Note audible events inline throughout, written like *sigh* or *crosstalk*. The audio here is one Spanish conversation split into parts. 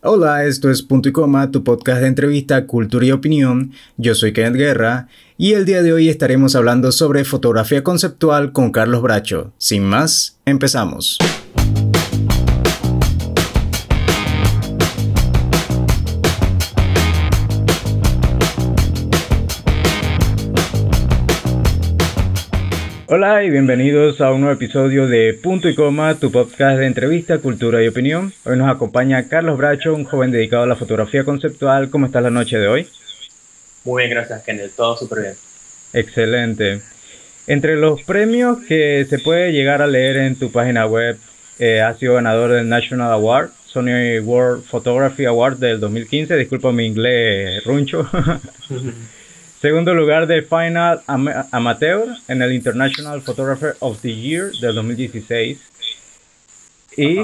Hola, esto es Punto y Coma, tu podcast de entrevista, cultura y opinión. Yo soy Kenneth Guerra y el día de hoy estaremos hablando sobre fotografía conceptual con Carlos Bracho. Sin más, empezamos. Hola y bienvenidos a un nuevo episodio de Punto y Coma, tu podcast de entrevista, cultura y opinión. Hoy nos acompaña Carlos Bracho, un joven dedicado a la fotografía conceptual. ¿Cómo está la noche de hoy? Muy bien, gracias, Kenneth. Todo súper bien. Excelente. Entre los premios que se puede llegar a leer en tu página web, eh, ha sido ganador del National Award, Sony World Photography Award del 2015. Disculpa mi inglés runcho. *laughs* Segundo lugar de Final Amateur en el International Photographer of the Year del 2016. Y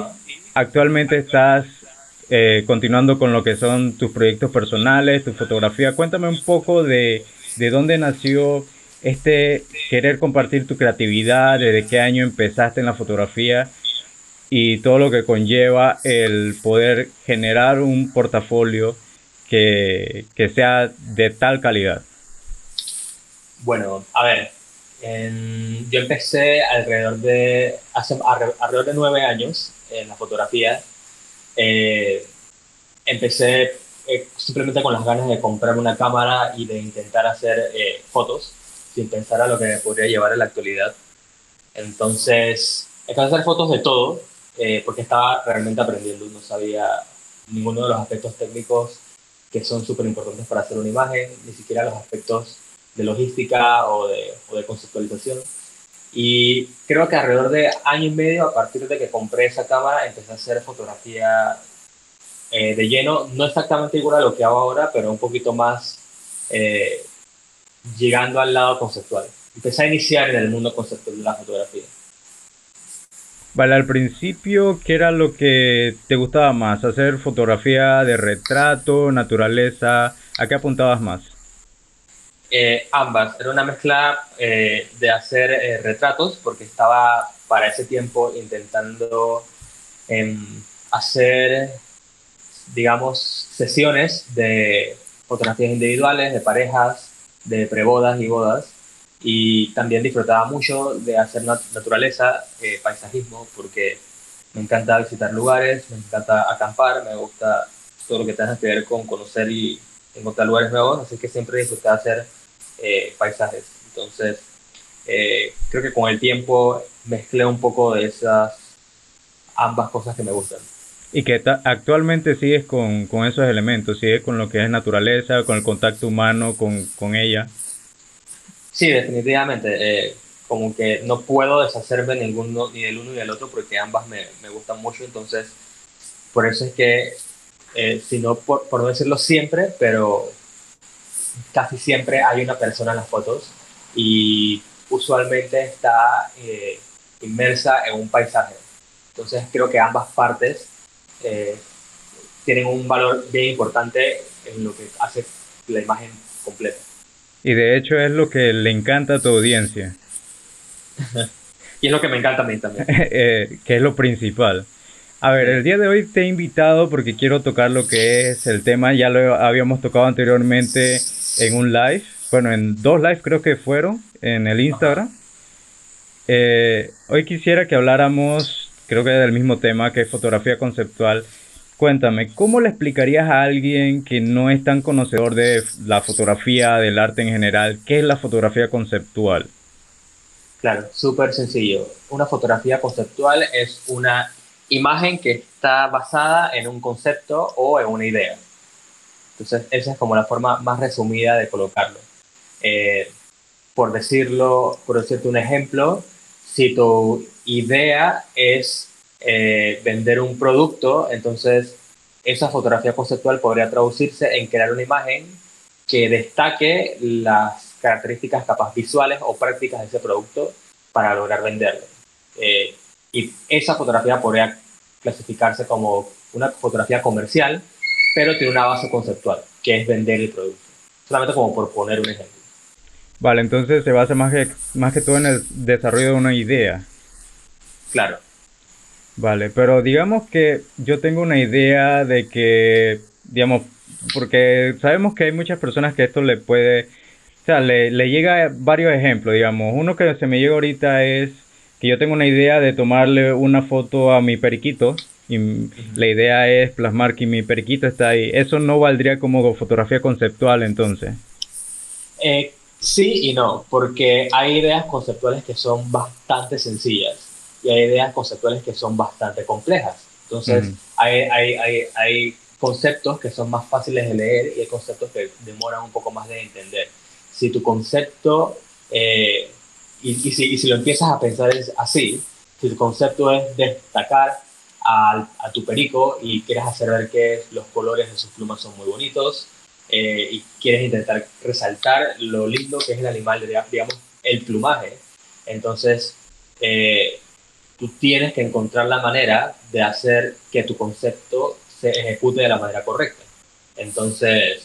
actualmente estás eh, continuando con lo que son tus proyectos personales, tu fotografía. Cuéntame un poco de, de dónde nació este querer compartir tu creatividad, desde qué año empezaste en la fotografía y todo lo que conlleva el poder generar un portafolio que, que sea de tal calidad. Bueno, a ver, yo empecé alrededor de, hace alrededor de nueve años en la fotografía. Eh, empecé eh, simplemente con las ganas de comprarme una cámara y de intentar hacer eh, fotos, sin pensar a lo que me podría llevar en la actualidad. Entonces, empecé a hacer fotos de todo, porque estaba realmente aprendiendo, no sabía ninguno de los aspectos técnicos que son súper importantes para hacer una imagen, ni siquiera los aspectos de logística o de, o de conceptualización. Y creo que alrededor de año y medio, a partir de que compré esa cámara, empecé a hacer fotografía eh, de lleno, no exactamente igual a lo que hago ahora, pero un poquito más eh, llegando al lado conceptual. Empecé a iniciar en el mundo conceptual de la fotografía. Vale, al principio, ¿qué era lo que te gustaba más? ¿Hacer fotografía de retrato, naturaleza? ¿A qué apuntabas más? Eh, ambas. Era una mezcla eh, de hacer eh, retratos, porque estaba para ese tiempo intentando em, hacer, digamos, sesiones de fotografías individuales, de parejas, de prebodas y bodas. Y también disfrutaba mucho de hacer naturaleza, paisajismo, porque me encanta visitar lugares, me encanta acampar, me gusta todo lo que tenga que ver con conocer y encontrar lugares nuevos, así que siempre disfrutaba hacer eh, paisajes. Entonces, eh, creo que con el tiempo mezclé un poco de esas ambas cosas que me gustan. Y que actualmente sigues con, con, esos elementos, sigues con lo que es naturaleza, con el contacto humano, con, con ella. Sí, definitivamente. Eh, como que no puedo deshacerme ninguno, ni del uno ni del otro porque ambas me, me gustan mucho. Entonces, por eso es que, si no por, por no decirlo siempre, pero casi siempre hay una persona en las fotos y usualmente está eh, inmersa en un paisaje. Entonces creo que ambas partes eh, tienen un valor bien importante en lo que hace la imagen completa. Y de hecho es lo que le encanta a tu audiencia. *laughs* y es lo que me encanta a mí también. *laughs* Eh, que es lo principal. A ver, el día de hoy te he invitado porque quiero tocar lo que es el tema, ya lo habíamos tocado anteriormente en un live, bueno, en dos lives creo que fueron, en el Instagram. Eh, hoy quisiera que habláramos, creo que del mismo tema, que es fotografía conceptual. Cuéntame, ¿cómo le explicarías a alguien que no es tan conocedor de la fotografía, del arte en general, qué es la fotografía conceptual? Claro, súper sencillo. Una fotografía conceptual es una imagen que está basada en un concepto o en una idea. Entonces, esa es como la forma más resumida de colocarlo. Eh, por decirlo, por decirte un ejemplo, si tu idea es eh, vender un producto, entonces esa fotografía conceptual podría traducirse en crear una imagen que destaque las características capaz visuales o prácticas de ese producto para lograr venderlo. Eh, y esa fotografía podría clasificarse como una fotografía comercial pero tiene una base conceptual, que es vender el producto. Solamente como por poner un ejemplo. Vale, entonces se basa más que, más que todo en el desarrollo de una idea. Claro. Vale, pero digamos que yo tengo una idea de que, digamos, porque sabemos que hay muchas personas que esto le puede, o sea, le, le llega varios ejemplos, digamos. Uno que se me llega ahorita es que yo tengo una idea de tomarle una foto a mi periquito y la idea es plasmar que mi periquito está ahí. Eso no valdría como fotografía conceptual entonces. Eh, sí y no, porque hay ideas conceptuales que son bastante sencillas y hay ideas conceptuales que son bastante complejas. Entonces, hay, hay, hay, hay, conceptos que son más fáciles de leer y hay conceptos que demoran un poco más de entender. Si tu concepto, eh, y, y, si, y, si, lo empiezas a pensar así, si tu concepto es destacar a, a tu perico y quieres hacer ver que los colores de sus plumas son muy bonitos eh, y quieres intentar resaltar lo lindo que es el animal, digamos, el plumaje, entonces eh, tú tienes que encontrar la manera de hacer que tu concepto se ejecute de la manera correcta. Entonces,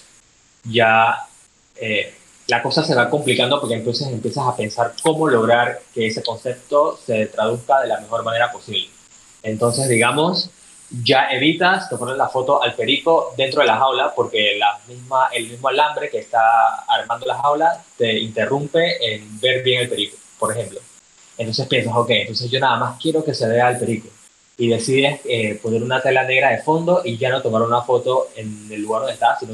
ya eh, la cosa se va complicando porque entonces empiezas a pensar cómo lograr que ese concepto se traduzca de la mejor manera posible. Entonces, digamos, ya evitas que la foto al perico dentro de la jaula porque la misma, el mismo alambre que está armando la jaula te interrumpe en ver bien el perico, por ejemplo. Entonces piensas, ok, entonces yo nada más quiero que se vea el perico. Y decides eh, poner una tela negra de fondo y ya no tomar una foto en el lugar donde está, sino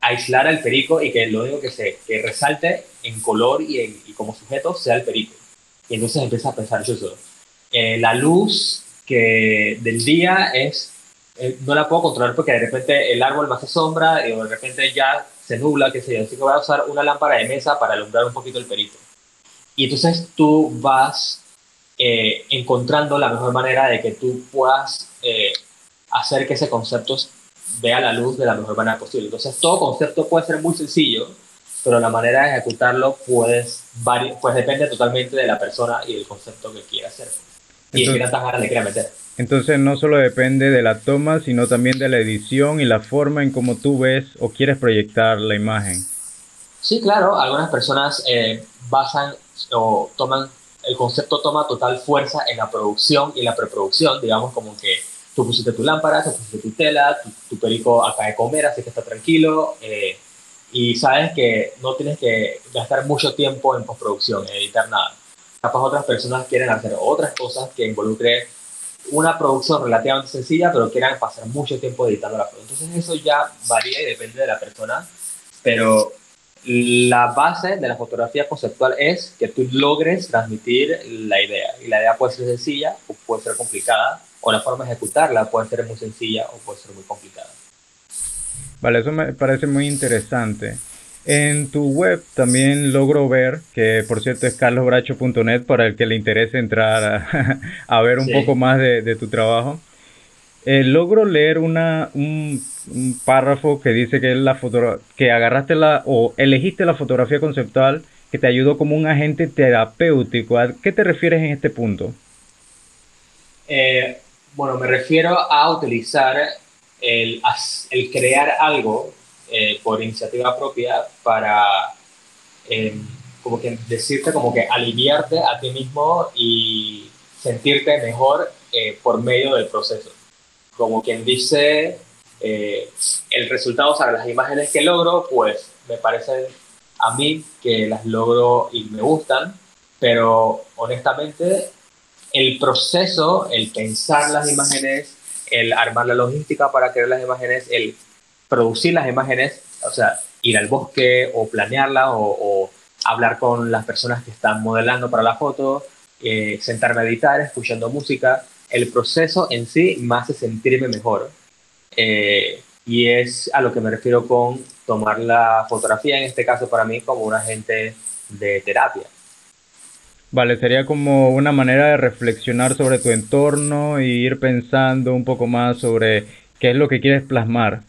aislar al perico y que lo único que se que resalte en color y, y como sujeto sea el perico. Y entonces empiezas a pensar, yo eh, la luz que del día es, eh, no la puedo controlar porque de repente el árbol me hace sombra y de repente ya se nubla, qué sé yo. Así que voy a usar una lámpara de mesa para alumbrar un poquito el perico. Y entonces tú vas eh, encontrando la mejor manera de que tú puedas eh, hacer que ese concepto vea la luz de la mejor manera posible. Entonces todo concepto puede ser muy sencillo, pero la manera de ejecutarlo puedes, pues depende totalmente de la persona y del concepto que quiera hacer. Y entonces, tantas ganas le quiera meter. Entonces no solo depende de la toma, sino también de la edición y la forma en cómo tú ves o quieres proyectar la imagen. Sí, claro, algunas personas eh, basan o toman, el concepto toma total fuerza en la producción y la preproducción, digamos como que tú pusiste tu lámpara, tú pusiste tu tela, tu, perico acaba de comer, así que está tranquilo, eh, y sabes que no tienes que gastar mucho tiempo en postproducción, en editar nada. Capaz otras personas quieren hacer otras cosas que involucre una producción relativamente sencilla, pero quieran pasar mucho tiempo editando la foto. Entonces eso ya varía y depende de la persona, pero la base de la fotografía conceptual es que tú logres transmitir la idea. Y la idea puede ser sencilla o puede ser complicada, o la forma de ejecutarla puede ser muy sencilla o puede ser muy complicada. Vale, eso me parece muy interesante. En tu web también logro ver, que por cierto es carlosbracho.net para el que le interese entrar a, *laughs* ver un poco más de, de tu trabajo. Eh, logro leer una, un, párrafo que dice que, la foto, que agarraste la o elegiste la fotografía conceptual que te ayudó como un agente terapéutico. ¿A qué te refieres en este punto? Eh, bueno, me refiero a utilizar el, el crear algo eh, por iniciativa propia para como que decirte como que aliviarte a ti mismo y sentirte mejor por medio del proceso. Como quien dice, eh, el resultado, o sea, las imágenes que logro, pues me parecen a mí que las logro y me gustan, pero honestamente el proceso, el pensar las imágenes, el armar la logística para crear las imágenes, el producir las imágenes, o sea, ir al bosque o planearla o, hablar con las personas que están modelando para la foto, eh, sentarme a editar, escuchando música, el proceso en sí me hace sentirme mejor. Eh, y es a lo que me refiero con tomar la fotografía, en este caso para mí, como un agente de terapia. Vale, sería como una manera de reflexionar sobre tu entorno y ir pensando un poco más sobre qué es lo que quieres plasmar.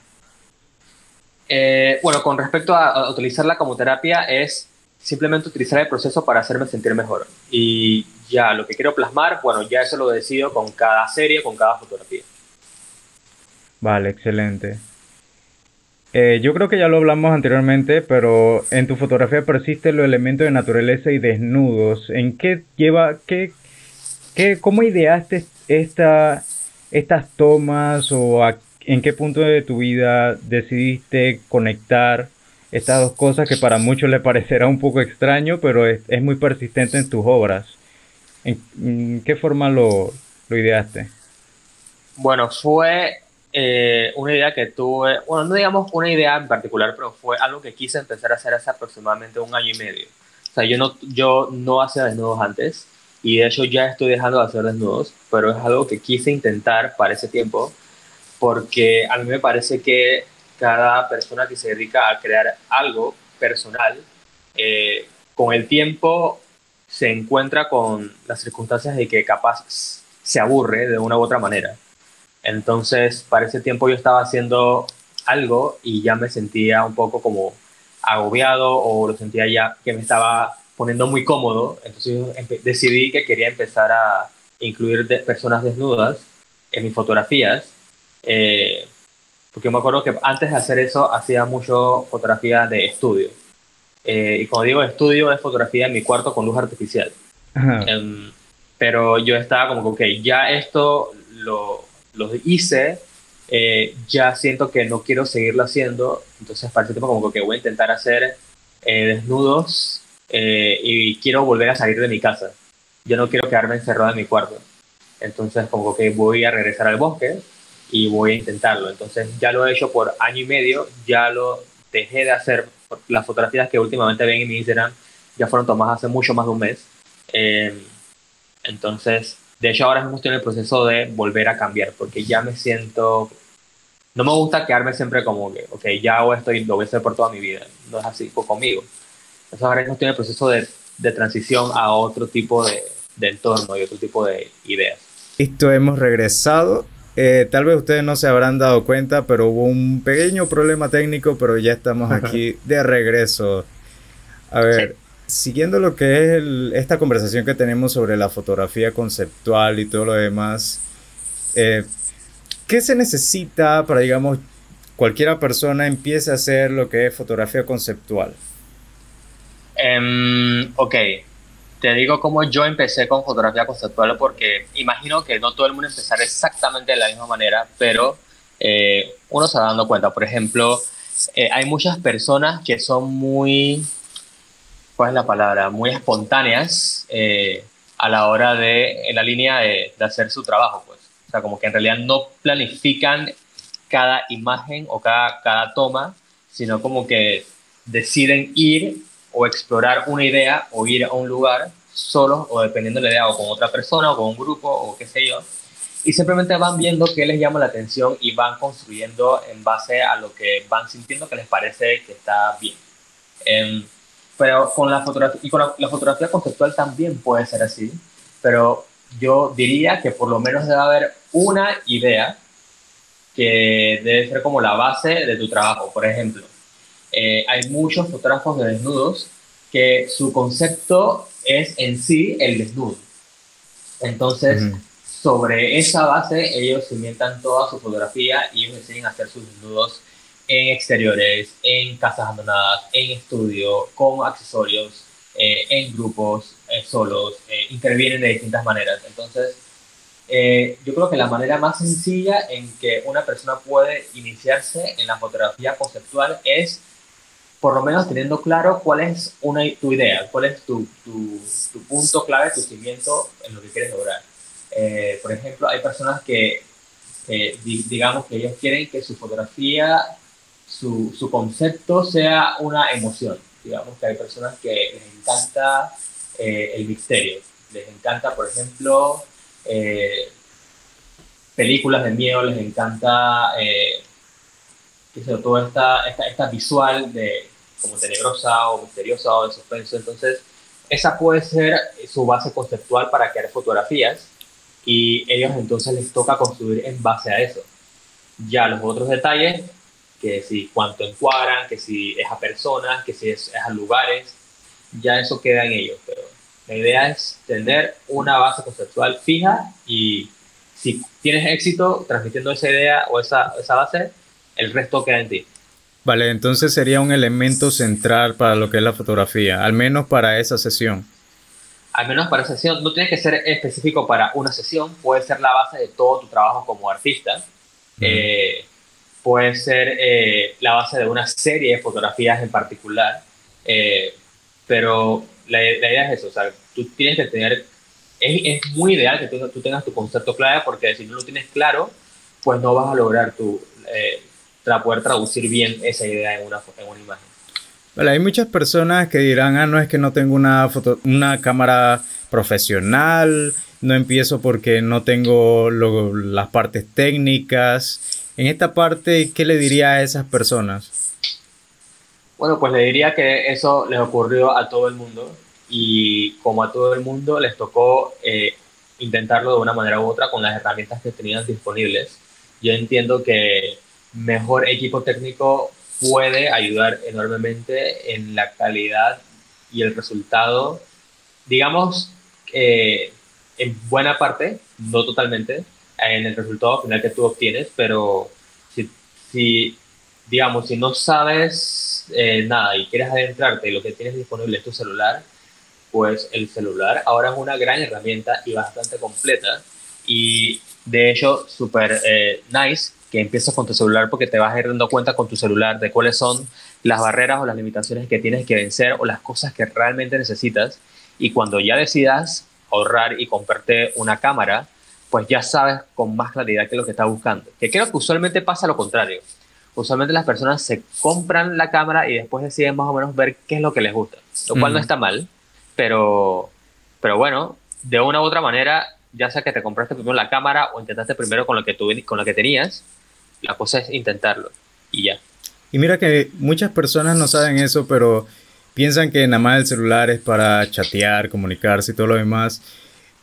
Eh, bueno, con respecto a, utilizarla como terapia, es simplemente utilizar el proceso para hacerme sentir mejor. Y ya lo que quiero plasmar, bueno, ya eso lo decido con cada serie, con cada fotografía. Vale, excelente. Eh, yo creo que ya lo hablamos anteriormente, pero en tu fotografía persisten los elementos de naturaleza y desnudos. ¿En qué lleva, qué, qué, cómo ideaste esta, estas tomas o en qué punto de tu vida decidiste conectar estas dos cosas que para muchos le parecerá un poco extraño, pero es, muy persistente en tus obras. ¿En, qué forma lo, lo, ideaste? Bueno, fue eh, una idea que tuve, bueno, no digamos una idea en particular, pero fue algo que quise empezar a hacer hace aproximadamente un año y medio. O sea, yo no, yo no hacía desnudos antes y de hecho ya estoy dejando de hacer desnudos, pero es algo que quise intentar para ese tiempo porque a mí me parece que cada persona que se dedica a crear algo personal, eh, con el tiempo se encuentra con las circunstancias de que capaz se aburre de una u otra manera. Entonces, para ese tiempo yo estaba haciendo algo y ya me sentía un poco como agobiado o lo sentía ya que me estaba poniendo muy cómodo. Entonces decidí que quería empezar a incluir personas desnudas en mis fotografías. Eh, porque me acuerdo que antes de hacer eso hacía mucho fotografía de estudio. Eh, y cuando digo estudio es fotografía en mi cuarto con luz artificial. Em, pero yo estaba como que, ok, ya esto lo, lo hice, eh, ya siento que no quiero seguirlo haciendo, entonces para ese tiempo como que voy a intentar hacer eh, desnudos y quiero volver a salir de mi casa. Yo no quiero quedarme encerrado en mi cuarto. Entonces como que voy a regresar al bosque y voy a intentarlo. Entonces ya lo he hecho por año y medio, ya lo dejé de hacer. Las fotografías que últimamente ven en mi Instagram ya fueron tomadas hace mucho más de un mes. Em, entonces, de hecho ahora mismo estoy en el proceso de volver a cambiar porque ya me siento... No me gusta quedarme siempre como que, ok, ya hago esto y lo voy a hacer por toda mi vida. No es así pues, conmigo. Entonces ahora mismo estoy en el proceso de, de transición a otro tipo de, de entorno y otro tipo de ideas. Esto hemos regresado eh, tal vez ustedes no se habrán dado cuenta, pero hubo un pequeño problema técnico, pero ya estamos *laughs* aquí de regreso. A ver, siguiendo lo que es esta conversación que tenemos sobre la fotografía conceptual y todo lo demás, eh, ¿qué se necesita para, digamos, cualquiera persona empiece a hacer lo que es fotografía conceptual? Um, ok, te digo cómo yo empecé con fotografía conceptual porque imagino que no todo el mundo empezará exactamente de la misma manera, pero eh, uno se va dando cuenta. Por ejemplo, eh, hay muchas personas que son muy, ¿cuál es la palabra? Muy espontáneas eh, a la hora de, en la línea de, de, hacer su trabajo, pues. O sea, como que en realidad no planifican cada imagen o cada, cada toma, sino como que deciden ir o explorar una idea o ir a un lugar solo o dependiendo de la idea o con otra persona o con un grupo o qué sé yo. Y simplemente van viendo qué les llama la atención y van construyendo en base a lo que van sintiendo que les parece que está bien. Em, pero con la fotografía, y con la, fotografía conceptual también puede ser así, pero yo diría que por lo menos debe haber una idea que debe ser como la base de tu trabajo. Por ejemplo, eh, hay muchos fotógrafos de desnudos que su concepto es en sí el desnudo. Entonces, sobre esa base, ellos inventan toda su fotografía y ellos deciden hacer sus desnudos en exteriores, en casas abandonadas, en estudio, con accesorios, eh, en grupos, eh, solos, intervienen de distintas maneras. Entonces, yo creo que la manera más sencilla en que una persona puede iniciarse en la fotografía conceptual es por lo menos teniendo claro cuál es una, tu idea, cuál es tu, tu, tu punto clave, tu cimiento en lo que quieres lograr. Eh, por ejemplo, hay personas que, digamos que ellos quieren que su fotografía, su, su, concepto sea una emoción. Digamos que hay personas que les encanta eh, el misterio, les encanta, por ejemplo, eh, películas de miedo, les encanta que sea, toda esta, esta, esta, visual de como tenebrosa o misteriosa o de suspenso. Entonces, esa puede ser su base conceptual para crear fotografías y ellos entonces les toca construir en base a eso. Ya los otros detalles, que si cuánto encuadran, que si es a personas, que si es, es a lugares, ya eso queda en ellos. Pero la idea es tener una base conceptual fija y si tienes éxito transmitiendo esa idea o esa, esa base, el resto queda en ti. Vale, entonces sería un elemento central para lo que es la fotografía, al menos para esa sesión. al menos para esa sesión, no tiene que ser específico para una sesión, puede ser la base de todo tu trabajo como artista, eh, puede ser eh, la base de una serie de fotografías en particular, eh, pero la, idea es eso, o sea, tú tienes que tener, es, muy ideal que tú, tengas tu concepto claro, porque si no lo tienes claro, pues no vas a lograr tu, poder traducir bien esa idea en una, en una imagen. Vale, hay muchas personas que dirán, ah, no es que no tengo una, foto, una cámara profesional, no empiezo porque no tengo las partes técnicas. En esta parte, ¿qué le diría a esas personas? Bueno, pues le diría que eso les ocurrió a todo el mundo y como a todo el mundo les tocó eh, intentarlo de una manera u otra con las herramientas que tenían disponibles. Yo entiendo que mejor equipo técnico puede ayudar enormemente en la calidad y el resultado, digamos, eh, en buena parte, no totalmente, en el resultado final que tú obtienes, pero si, si digamos, si no sabes eh, nada y quieres adentrarte y lo que tienes disponible es tu celular, pues el celular ahora es una gran herramienta y bastante completa y de hecho súper eh, nice que empieces con tu celular porque te vas a ir dando cuenta con tu celular de cuáles son las barreras o las limitaciones que tienes que vencer o las cosas que realmente necesitas. Y cuando ya decidas ahorrar y comprarte una cámara, pues ya sabes con más claridad qué es lo que estás buscando. Que creo que usualmente pasa lo contrario. Usualmente las personas se compran la cámara y después deciden más o menos ver qué es lo que les gusta, lo cual no está mal, pero, pero bueno, de una u otra manera, ya sea que te compraste primero la cámara o intentaste primero con lo que, tú, con lo que tenías, la cosa es intentarlo y ya. Y mira que muchas personas no saben eso, pero piensan que nada más el celular es para chatear, comunicarse y todo lo demás.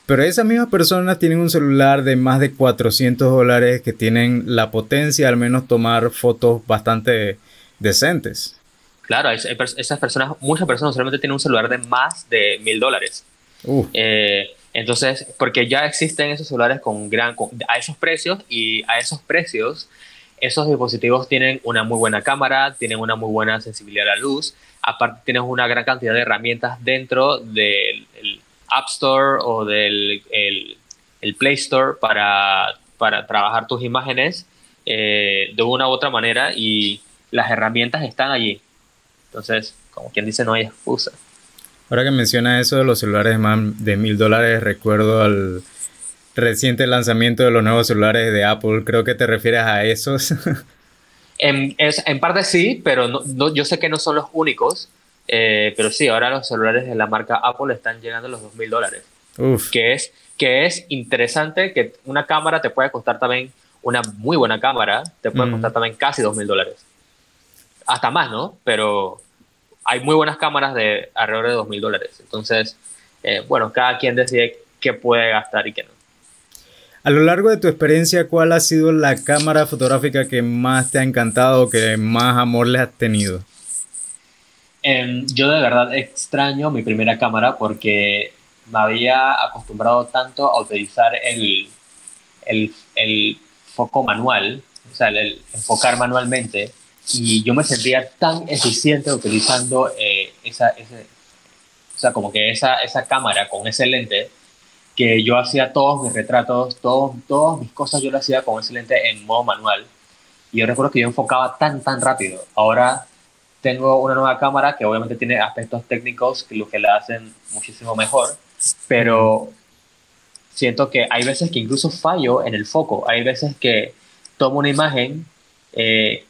Pero esas mismas personas tienen un celular de más de 400 dólares que tienen la potencia al menos tomar fotos bastante decentes. Claro, esas personas, muchas personas solamente tienen un celular de más de mil dólares. Eh, entonces, porque ya existen esos celulares con gran, a esos precios y a esos precios, esos dispositivos tienen una muy buena cámara, tienen una muy buena sensibilidad a la luz, aparte tienes una gran cantidad de herramientas dentro del App Store o del el, Play Store para, para, trabajar tus imágenes eh, de una u otra manera y las herramientas están allí. Entonces, como quien dice, no hay excusa. Ahora que menciona eso de los celulares de mil dólares, recuerdo al reciente lanzamiento de los nuevos celulares de Apple. Creo que te refieres a esos. *laughs* en, en parte sí, pero no, yo sé que no son los únicos. Eh, pero sí, ahora los celulares de la marca Apple están llegando a los dos mil dólares. Que es, que es interesante que una cámara te puede costar también, una muy buena cámara, te puede mm. costar también casi dos mil dólares. Hasta más, ¿no? Pero, hay muy buenas cámaras de alrededor de dos mil dólares. Entonces, eh, bueno, cada quien decide qué puede gastar y qué no. A lo largo de tu experiencia, ¿cuál ha sido la cámara fotográfica que más te ha encantado, que más amor le has tenido? Em, yo de verdad extraño mi primera cámara porque me había acostumbrado tanto a utilizar el, el, el foco manual, o sea, el enfocar manualmente, y yo me sentía tan eficiente utilizando eh, esa, ese, o sea, como que esa, esa cámara con ese lente, que yo hacía todos mis retratos, todos, todas mis cosas yo lo hacía con ese lente en modo manual. Y yo recuerdo que yo enfocaba tan, tan rápido. Ahora tengo una nueva cámara que obviamente tiene aspectos técnicos que lo que la hacen muchísimo mejor, pero siento que hay veces que incluso fallo en el foco. Hay veces que tomo una imagen eh,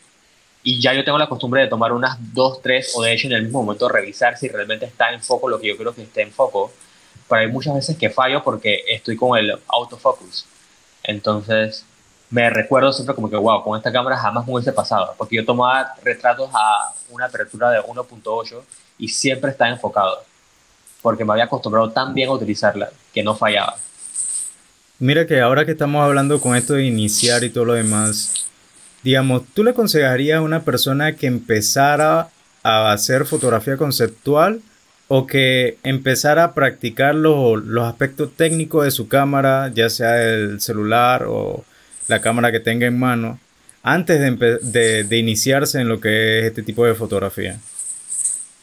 y ya yo tengo la costumbre de tomar unas dos, tres o de hecho en el mismo momento revisar si realmente está en foco lo que yo creo que esté en foco. Pero hay muchas veces que fallo porque estoy con el autofocus. Entonces me recuerdo siempre como que, wow, con esta cámara jamás me hubiese pasado. Porque yo tomaba retratos a una apertura de 1.8 y siempre está enfocado. Porque me había acostumbrado tan bien a utilizarla que no fallaba. Mira que ahora que estamos hablando con esto de iniciar y todo lo demás, Digamos, ¿tú le aconsejarías a una persona que empezara a hacer fotografía conceptual o que empezara a practicar los, aspectos técnicos de su cámara, ya sea el celular o la cámara que tenga en mano, antes de, iniciarse en lo que es este tipo de fotografía?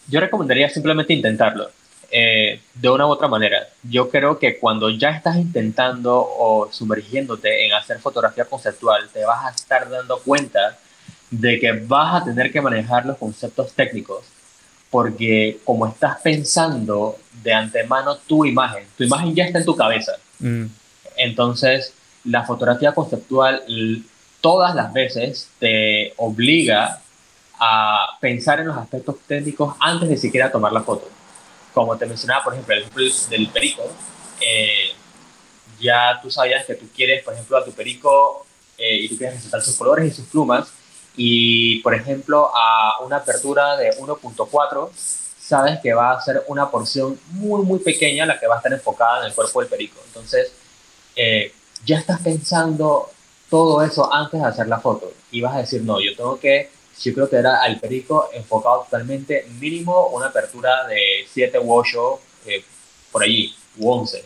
Yo recomendaría simplemente intentarlo. Eh, de una u otra manera. Yo creo que cuando ya estás intentando o sumergiéndote en hacer fotografía conceptual, te vas a estar dando cuenta de que vas a tener que manejar los conceptos técnicos, porque como estás pensando de antemano tu imagen, tu imagen ya está en tu cabeza. Mm. Entonces, la fotografía conceptual todas las veces te obliga a pensar en los aspectos técnicos antes de siquiera tomar la foto como te mencionaba, por ejemplo, el ejemplo del perico, eh, ya tú sabías que tú quieres, por ejemplo, a tu perico eh, y tú quieres resaltar sus colores y sus plumas, y por ejemplo, a una apertura de 1.4, sabes que va a ser una porción muy, muy pequeña la que va a estar enfocada en el cuerpo del perico. Entonces, eh, ya estás pensando todo eso antes de hacer la foto y vas a decir, no, yo tengo que yo creo que era al perico enfocado totalmente mínimo una apertura de 7 u 8 eh, por allí, u 11.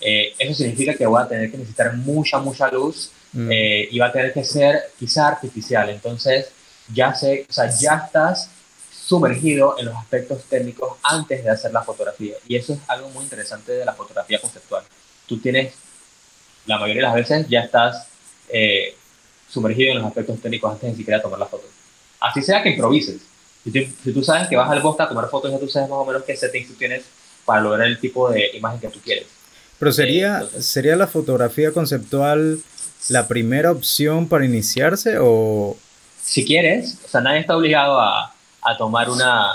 Eh, eso significa que voy a tener que necesitar mucha, mucha luz mm. eh, y va a tener que ser quizá artificial. Entonces, ya sé, o sea, ya estás sumergido en los aspectos técnicos antes de hacer la fotografía. Y eso es algo muy interesante de la fotografía conceptual. Tú tienes, la mayoría de las veces, ya estás sumergido en los aspectos técnicos antes de siquiera tomar la foto así sea que improvises. Si, tú sabes que vas al bosque a tomar fotos, ya tú sabes más o menos qué settings tú tienes para lograr el tipo de imagen que tú quieres. Pero sería, ¿sería la fotografía conceptual la primera opción para iniciarse o...? Si quieres, o sea, nadie está obligado a, a tomar una,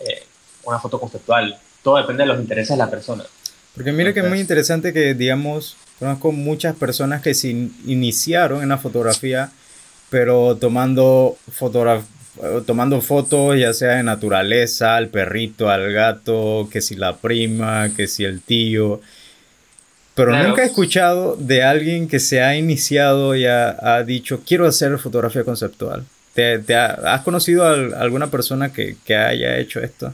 eh, una foto conceptual. Todo depende de los intereses de la persona. Porque mira que es muy interesante que, digamos, conozco muchas personas que se iniciaron en la fotografía pero tomando, tomando fotos ya sea de naturaleza, al perrito, al gato, que si la prima, que si el tío. Pero nunca he escuchado de alguien que se ha iniciado y ha, dicho, quiero hacer fotografía conceptual. ¿Te, has conocido a alguna persona que, que haya hecho esto?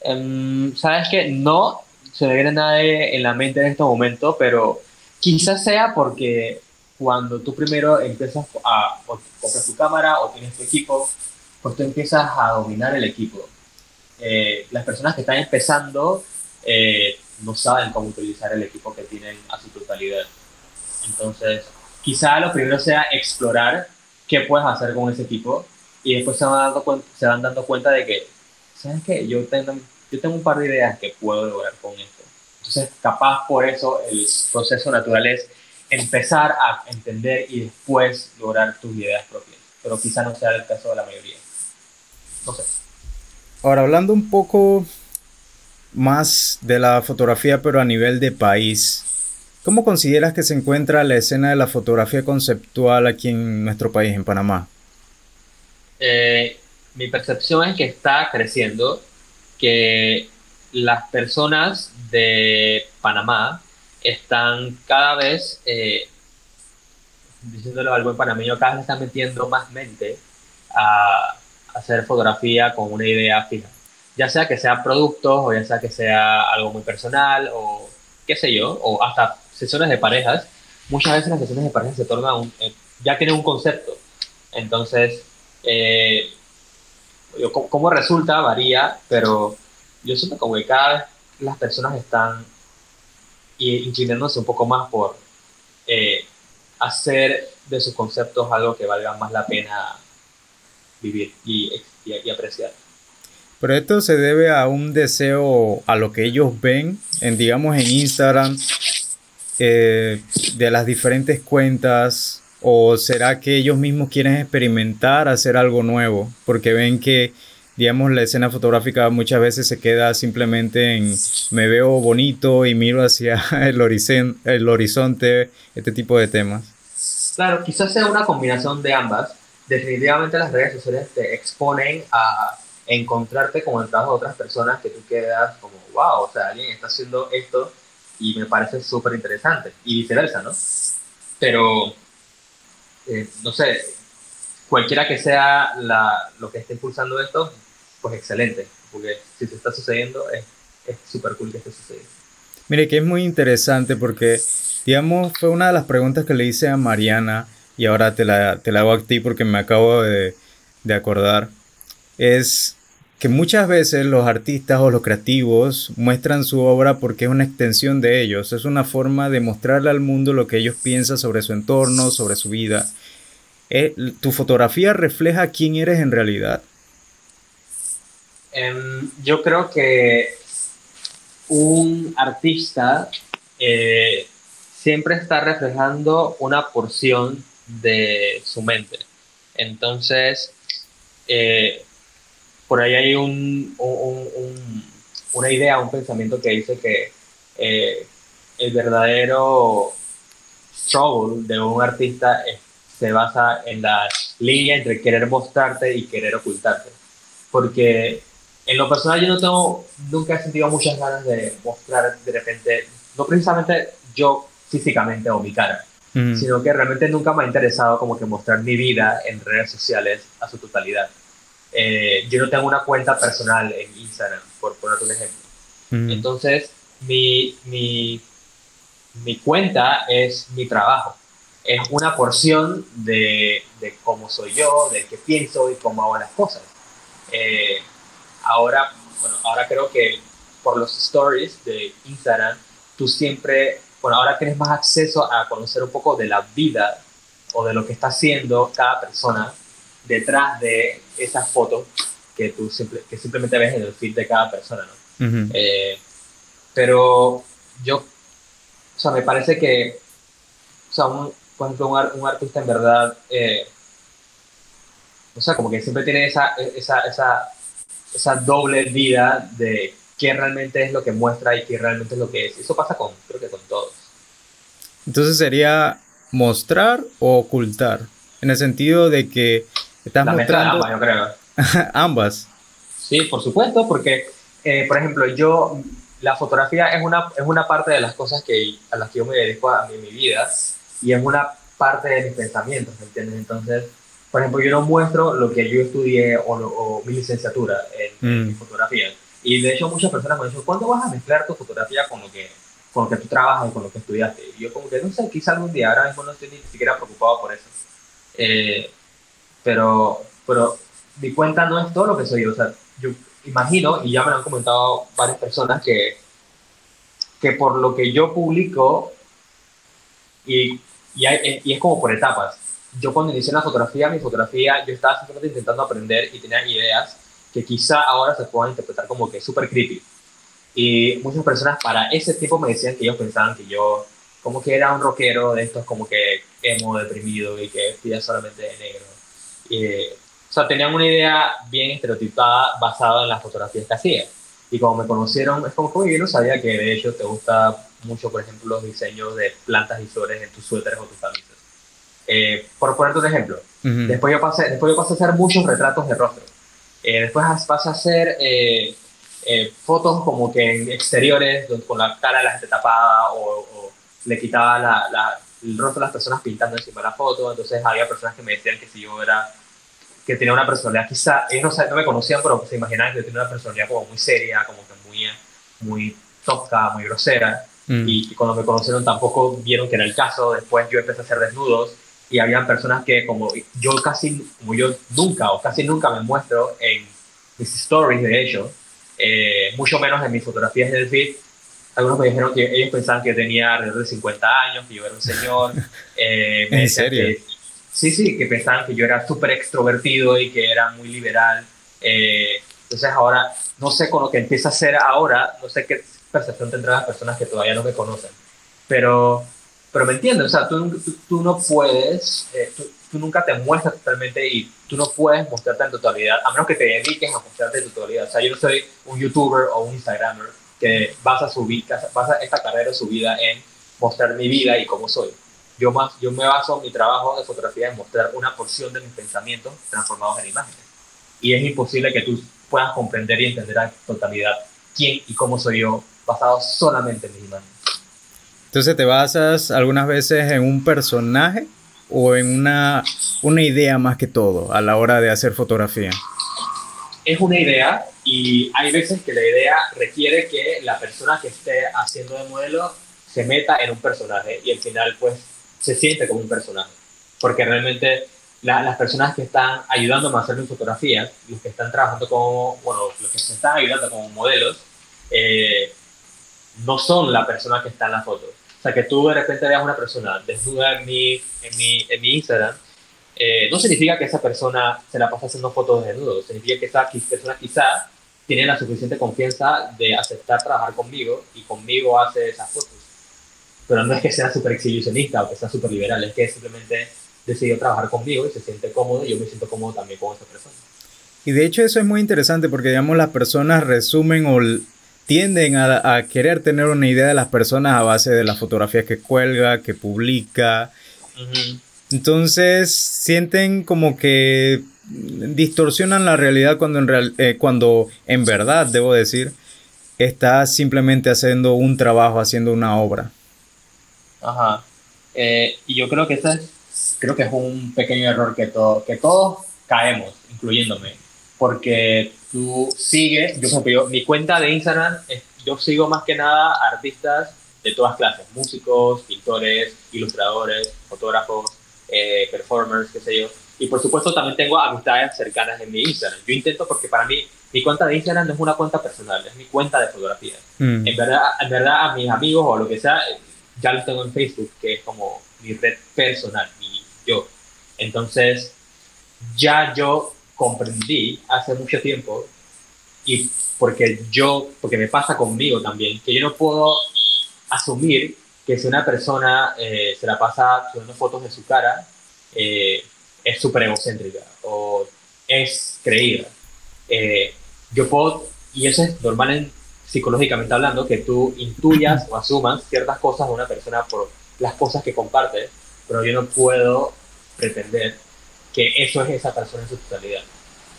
Em, Sabes que no se me viene nada en la mente en este momento, pero quizás sea porque cuando tú primero empiezas a comprar tu cámara o tienes tu equipo, pues tú empiezas a dominar el equipo. Eh, las personas que están empezando eh, no saben cómo utilizar el equipo que tienen a su totalidad. Entonces, quizá lo primero sea explorar qué puedes hacer con ese equipo y después se van dando, cuenta de que, ¿sabes qué? Yo tengo, yo tengo un par de ideas que puedo lograr con esto. Entonces, capaz por eso el proceso natural es empezar a entender y después lograr tus ideas propias. Pero quizá no sea el caso de la mayoría. No sé. Ahora, hablando un poco más de la fotografía, pero a nivel de país, ¿cómo consideras que se encuentra la escena de la fotografía conceptual aquí en nuestro país, en Panamá? Eh, mi percepción es que está creciendo, que las personas de Panamá están cada vez, eh, diciéndolo al buen panameño, cada vez están metiendo más mente a, hacer fotografía con una idea fija. Ya sea que sea productos o ya sea que sea algo muy personal o qué sé yo, o hasta sesiones de parejas. Muchas veces las sesiones de parejas se tornan, eh, ya tienen un concepto. Entonces, eh, cómo resulta varía, pero yo siento como que cada vez las personas están y inclinándose un poco más por eh, hacer de sus conceptos algo que valga más la pena vivir y, y, apreciar. Pero esto se debe a un deseo, a lo que ellos ven, en, digamos, en Instagram, eh, de las diferentes cuentas, o será que ellos mismos quieren experimentar, hacer algo nuevo, porque ven que digamos, la escena fotográfica muchas veces se queda simplemente en me veo bonito y miro hacia *laughs* el, horizonte, el horizonte, este tipo de temas. Claro, quizás sea una combinación de ambas. Definitivamente las redes sociales te exponen a encontrarte con el trabajo de otras personas que tú quedas como, wow, o sea, alguien está haciendo esto y me parece súper interesante. Y viceversa, ¿no? Pero, eh, no sé, cualquiera que sea la, lo que esté impulsando esto, pues excelente, porque si se está sucediendo es súper cool que esté sucediendo. Mire, que es muy interesante porque, digamos, fue una de las preguntas que le hice a Mariana y ahora te la, te la hago a ti porque me acabo de, de acordar. Es que muchas veces los artistas o los creativos muestran su obra porque es una extensión de ellos, es una forma de mostrarle al mundo lo que ellos piensan sobre su entorno, sobre su vida. Eh, ¿Tu fotografía refleja quién eres en realidad? Em, yo creo que un artista eh, siempre está reflejando una porción de su mente. Entonces, eh, por ahí hay un, una idea, un pensamiento que dice que eh, el verdadero struggle de un artista se basa en la línea entre querer mostrarte y querer ocultarte. Porque en lo personal yo no tengo, nunca he sentido muchas ganas de mostrar de repente, no precisamente yo físicamente o mi cara, sino que realmente nunca me ha interesado como que mostrar mi vida en redes sociales a su totalidad. Eh, yo no tengo una cuenta personal en Instagram, por ponerte un ejemplo. Entonces, mi, mi, mi, cuenta es mi trabajo. Es una porción de, de, cómo soy yo, de qué pienso y cómo hago las cosas. Eh, ahora, bueno, ahora creo que por los stories de Instagram, tú siempre, bueno, ahora tienes más acceso a conocer un poco de la vida o de lo que está haciendo cada persona detrás de esas fotos que tú simple, que simplemente ves en el feed de cada persona, ¿no? Eh, pero yo, o sea, me parece que, o sea, un, por ejemplo, un, artista en verdad, eh, o sea, como que siempre tiene esa, esa, esa, esa doble vida de qué realmente es lo que muestra y qué realmente es lo que es. Eso pasa con, creo que con todos. Entonces sería mostrar o ocultar, en el sentido de que Estás mostrando... ambas, yo creo. *laughs* ambas. Sí, por supuesto, porque, eh, por ejemplo, yo, la fotografía es una, es una parte de las cosas que, a las que yo me dedico a, en mi vida y es una parte de mis pensamientos, ¿me entiendes? Entonces, por ejemplo, yo no muestro lo que yo estudié o, mi licenciatura en, mi mm. fotografía. Y de hecho muchas personas me dicho, ¿cuándo vas a mezclar tu fotografía con lo que, con lo que tú trabajas y con lo que estudiaste? Y yo como que no sé, quizá algún día, ahora mismo no estoy ni siquiera preocupado por eso. Eh, pero, pero mi cuenta no es todo lo que soy yo. O sea, yo imagino, y ya me lo han comentado varias personas, que, que por lo que yo publico, y, y, hay, y es como por etapas. Yo cuando inicié la fotografía, mi fotografía, yo estaba simplemente intentando aprender y tenía ideas que quizá ahora se puedan interpretar como que súper creepy. Y muchas personas para ese tiempo me decían que ellos pensaban que yo como que era un rockero de estos como que emo, deprimido y que vestía solamente de negro eh, o sea, tenían una idea bien estereotipada basada en las fotografías que hacía. Y como me conocieron, es como que yo no sabía que de hecho te gusta mucho, por ejemplo, los diseños de plantas y flores en tus suéteres o tus camisas. Eh, por ponerte un ejemplo, después, yo pasé, después yo pasé a hacer muchos retratos de rostro. Eh, después pasé a hacer fotos como que en exteriores, con la cara de la gente tapada o, le quitaba la, la, el rostro de las personas pintando encima de la foto, entonces había personas que me decían que si yo era, que tenía una personalidad, quizá, ellos no, no me conocían, pero se imaginaban que yo tenía una personalidad como muy seria, como que muy, muy tosca, muy grosera, mm. y, cuando me conocieron tampoco vieron que era el caso, después yo empecé a hacer desnudos, y habían personas que como yo casi, como yo nunca o casi nunca me muestro en mis stories de hecho, eh, mucho menos en mis fotografías del feed, algunos me dijeron que ellos pensaban que tenía alrededor de 50 años, que yo era un señor. *laughs* Eh, ¿En serio? sí, sí, que pensaban que yo era súper extrovertido y que era muy liberal. Eh, entonces ahora, no sé con lo que empieza a hacer ahora, no sé qué percepción tendrán las personas que todavía no me conocen. Pero, pero me entiendes, o sea, tú, tú, no puedes, eh, tú, tú, nunca te muestras totalmente y tú no puedes mostrarte en totalidad, a menos que te dediques a mostrarte en totalidad. O sea, yo no soy un youtuber o un instagramer que basa, su vida, basa esta carrera, su vida en mostrar mi vida y cómo soy. Yo, más, yo me baso en mi trabajo de fotografía en mostrar una porción de mis pensamientos transformados en imágenes. Y es imposible que tú puedas comprender y entender a totalidad quién y cómo soy yo basado solamente en mis imágenes. Entonces te basas algunas veces en un personaje o en una, una idea más que todo a la hora de hacer fotografía. Es una idea y hay veces que la idea requiere que la persona que esté haciendo de modelo se meta en un personaje y al final pues se siente como un personaje. Porque realmente las personas que están ayudándome a hacer mis fotografías, los que están trabajando como, bueno, los que se están ayudando como modelos, eh, no son la persona que está en la foto. O sea, que tú de repente veas una persona desnuda en mi, en mi, en mi Instagram, eh, no significa que esa persona se la pasa haciendo fotos de desnudo, significa que esa persona quizá tiene la suficiente confianza de aceptar trabajar conmigo y conmigo hace esas fotos. Pero no es que sea súper exhibicionista o que sea súper liberal, es que simplemente decidió trabajar conmigo y se siente cómodo y yo me siento cómodo también con esa persona. Y de hecho eso es muy interesante porque, digamos, las personas resumen o tienden a, querer tener una idea de las personas a base de las fotografías que cuelga, que publica. Entonces sienten como que distorsionan la realidad cuando en, real, eh, cuando en verdad, debo decir, está simplemente haciendo un trabajo, haciendo una obra. Ajá. Eh, y yo creo que ese es creo que es un pequeño error que, todo, que todos caemos, incluyéndome, porque tú sigues, yo, yo mi cuenta de Instagram, yo sigo más que nada artistas de todas clases, músicos, pintores, ilustradores, fotógrafos, eh, performers, qué sé yo. Y por supuesto también tengo amistades cercanas en mi Instagram. Yo intento porque para mí mi cuenta de Instagram no es una cuenta personal, es mi cuenta de fotografía. Mm. En, verdad, en verdad a mis amigos o lo que sea, ya los tengo en Facebook, que es como mi red personal, yo. Entonces, ya yo comprendí hace mucho tiempo, y porque yo, porque me pasa conmigo también, que yo no puedo asumir que si una persona eh, se la pasa subiendo fotos de su cara, eh, es súper egocéntrica o es creída. Eh, yo puedo, y eso es normal en, psicológicamente hablando, que tú intuyas o asumas ciertas cosas de una persona por las cosas que comparte, pero yo no puedo pretender que eso es esa persona en su totalidad.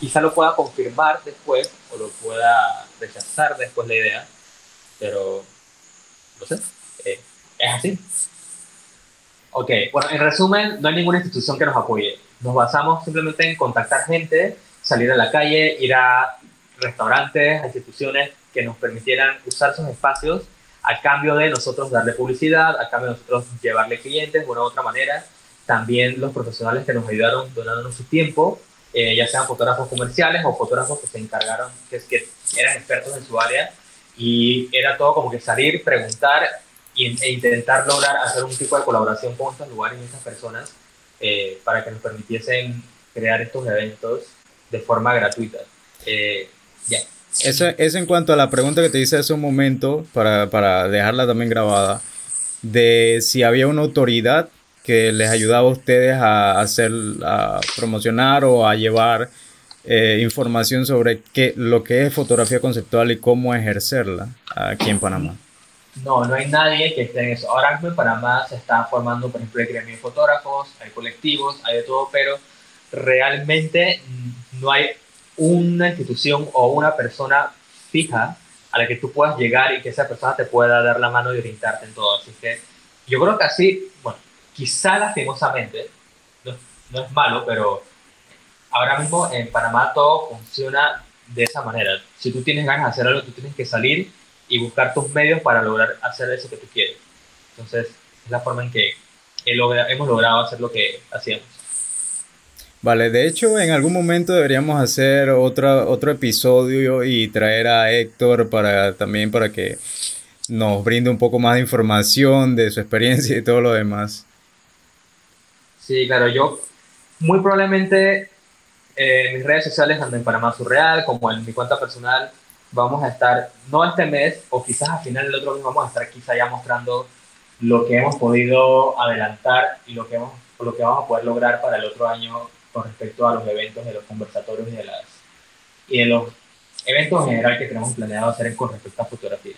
Quizá lo pueda confirmar después o lo pueda rechazar después la idea, pero no sé, es así. Ok, bueno, en resumen, no hay ninguna institución que nos apoye. Nos basamos simplemente en contactar gente, salir a la calle, ir a restaurantes, a instituciones que nos permitieran usar sus espacios a cambio de nosotros darle publicidad, a cambio de nosotros llevarle clientes de una u otra manera. También los profesionales que nos ayudaron donándonos su tiempo, eh, ya sean fotógrafos comerciales o fotógrafos que se encargaron, que, que eran expertos en su área. Y era todo como que salir, preguntar e intentar lograr hacer un tipo de colaboración con estos lugares y estas personas eh, para que nos permitiesen crear estos eventos de forma gratuita. Eh, ya. Eso, eso en cuanto a la pregunta que te hice hace un momento, para, para dejarla también grabada, de si había una autoridad que les ayudaba a ustedes a hacer, a promocionar o a llevar eh, información sobre qué, lo que es fotografía conceptual y cómo ejercerla aquí en Panamá. No, no hay nadie que esté en eso. Ahora mismo en Panamá se está formando, por ejemplo, el gremio de fotógrafos, hay colectivos, hay de todo, pero realmente no hay una institución o una persona fija a la que tú puedas llegar y que esa persona te pueda dar la mano y orientarte en todo. Así que yo creo que así, bueno, quizá lastimosamente, no, no es malo, pero ahora mismo en Panamá todo funciona de esa manera. Si tú tienes ganas de hacer algo, tú tienes que salir y buscar tus medios para lograr hacer eso que tú quieres. Entonces, es la forma en que hemos logrado hacer lo que hacíamos. Vale, de hecho en algún momento deberíamos hacer otra, otro episodio y traer a Héctor para también para que nos brinde un poco más de información de su experiencia y todo lo demás. Sí, claro, yo muy probablemente eh, en mis redes sociales, tanto en Panamá Surreal como en mi cuenta personal, vamos a estar, no este mes, o quizás al final del otro mes, vamos a estar quizá ya mostrando lo que hemos podido adelantar y lo que, hemos, lo que vamos a poder lograr para el otro año con respecto a los eventos de los conversatorios y de, las, y de los eventos en general que tenemos planeado hacer con respecto a fotografía.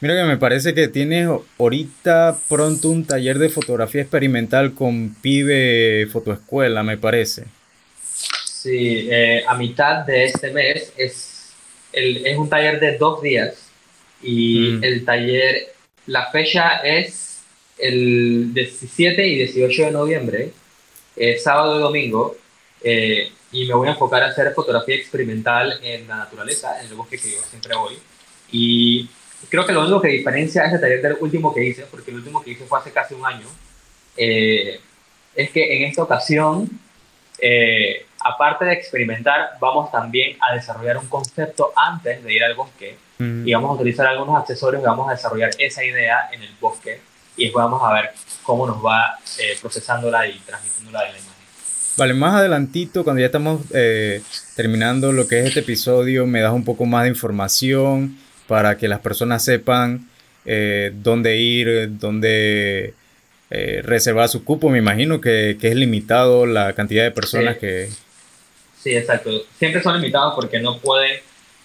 Mira que me parece que tienes ahorita pronto un taller de fotografía experimental con Pibe Fotoescuela, me parece. Sí, eh, a mitad de este mes es, el, es un taller de dos días y mm. el taller, la fecha es el 17 y 18 de noviembre eh, sábado y domingo, eh, y me voy a enfocar a hacer fotografía experimental en la naturaleza, en el bosque que yo siempre voy. Y creo que lo único que diferencia ese taller del último que hice, porque el último que hice fue hace casi un año, eh, es que en esta ocasión eh, aparte de experimentar, vamos también a desarrollar un concepto antes de ir al bosque y vamos a utilizar algunos accesorios y vamos a desarrollar esa idea en el bosque y después vamos a ver cómo nos va eh, procesándola y transmitiéndola en la imagen. Vale, más adelantito, cuando ya estamos eh, terminando lo que es este episodio, me das un poco más de información para que las personas sepan eh, dónde ir, dónde reservar su cupo. Me imagino que, que, es limitado la cantidad de personas que... Sí, exacto. Siempre son limitados porque no pueden,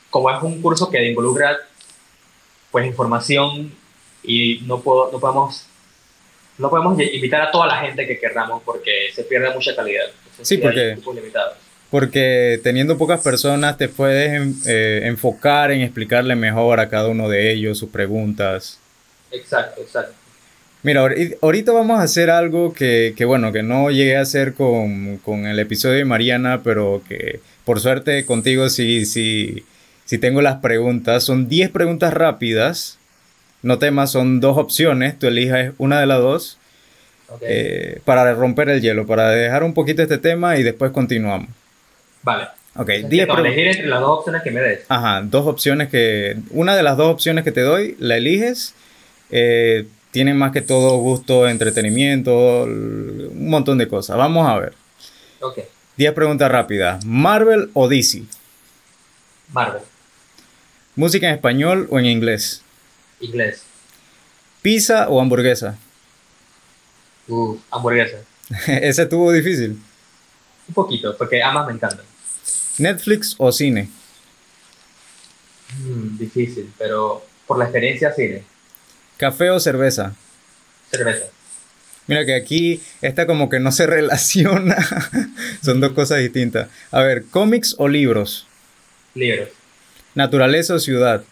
como es un curso que involucra pues información y no, puedo, no podemos no podemos invitar a toda la gente que querramos porque se pierde mucha calidad. sí, porque, porque teniendo pocas personas te puedes eh, enfocar en explicarle mejor a cada uno de ellos sus preguntas. Exacto, exacto. Mira, ahorita vamos a hacer algo que, que bueno, que no llegué a hacer con, con, el episodio de Mariana, pero que por suerte contigo sí, sí, sí tengo las preguntas. Son 10 preguntas rápidas no temas, son dos opciones, tú elijas una de las dos eh, para romper el hielo, para dejar un poquito este tema y después continuamos. Vale. Ok, elegir entre las dos opciones que me des. Ajá, dos opciones que. Una de las dos opciones que te doy, la eliges. Eh, tienen más que todo gusto, entretenimiento, un montón de cosas. Vamos a ver. Ok. 10 preguntas rápidas. ¿Marvel o DC? Marvel. ¿Música en español o en inglés? Inglés. ¿Pizza o hamburguesa? Uh, hamburguesa. *laughs* Ese estuvo difícil. Un poquito, porque ambas me encantan. ¿Netflix o cine? Mm, difícil, pero por la experiencia cine. ¿Café o cerveza? Cerveza. Mira que aquí está como que no se *laughs* relaciona. Son dos cosas distintas. A ver, ¿cómics o libros? Libros. ¿Naturaleza o ciudad?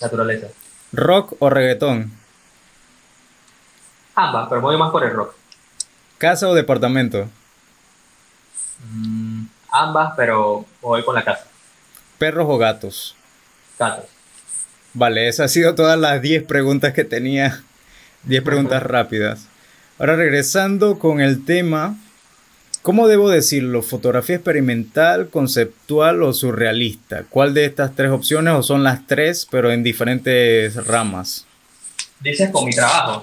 Naturaleza. ¿Rock o reggaetón? Ambas, pero voy más por el rock. ¿Casa o departamento? Mm, ambas, pero voy con la casa. ¿Perros o gatos? Gatos. Vale, esas han sido todas las 10 preguntas que tenía. 10 preguntas rápidas. Ahora regresando con el tema, ¿cómo debo decirlo? ¿Fotografía experimental, conceptual o surrealista? ¿Cuál de estas tres opciones o son las tres pero en diferentes ramas? Dices con mi trabajo.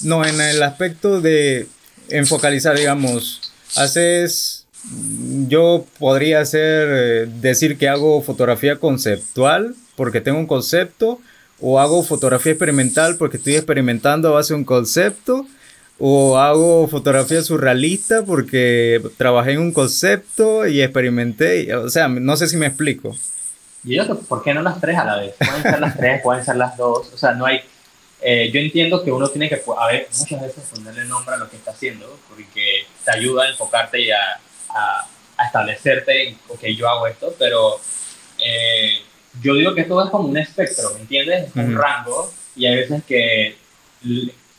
No, en el aspecto de enfocalizar, digamos, haces, yo podría hacer, eh, decir que hago fotografía conceptual porque tengo un concepto, o hago fotografía experimental porque estoy experimentando a base de un concepto, o hago fotografía surrealista porque trabajé en un concepto y experimenté, o sea, no sé si me explico. Yo digo que, ¿por qué no las tres a la vez? Pueden ser las tres, pueden ser las dos, o sea, no hay eh, yo entiendo que uno tiene que, a ver, muchas veces ponerle nombre a lo que está haciendo, porque te ayuda a enfocarte y a, a, establecerte en, ok, yo hago esto, pero eh, yo digo que todo es como un espectro, ¿me entiendes? Es un rango, y hay veces que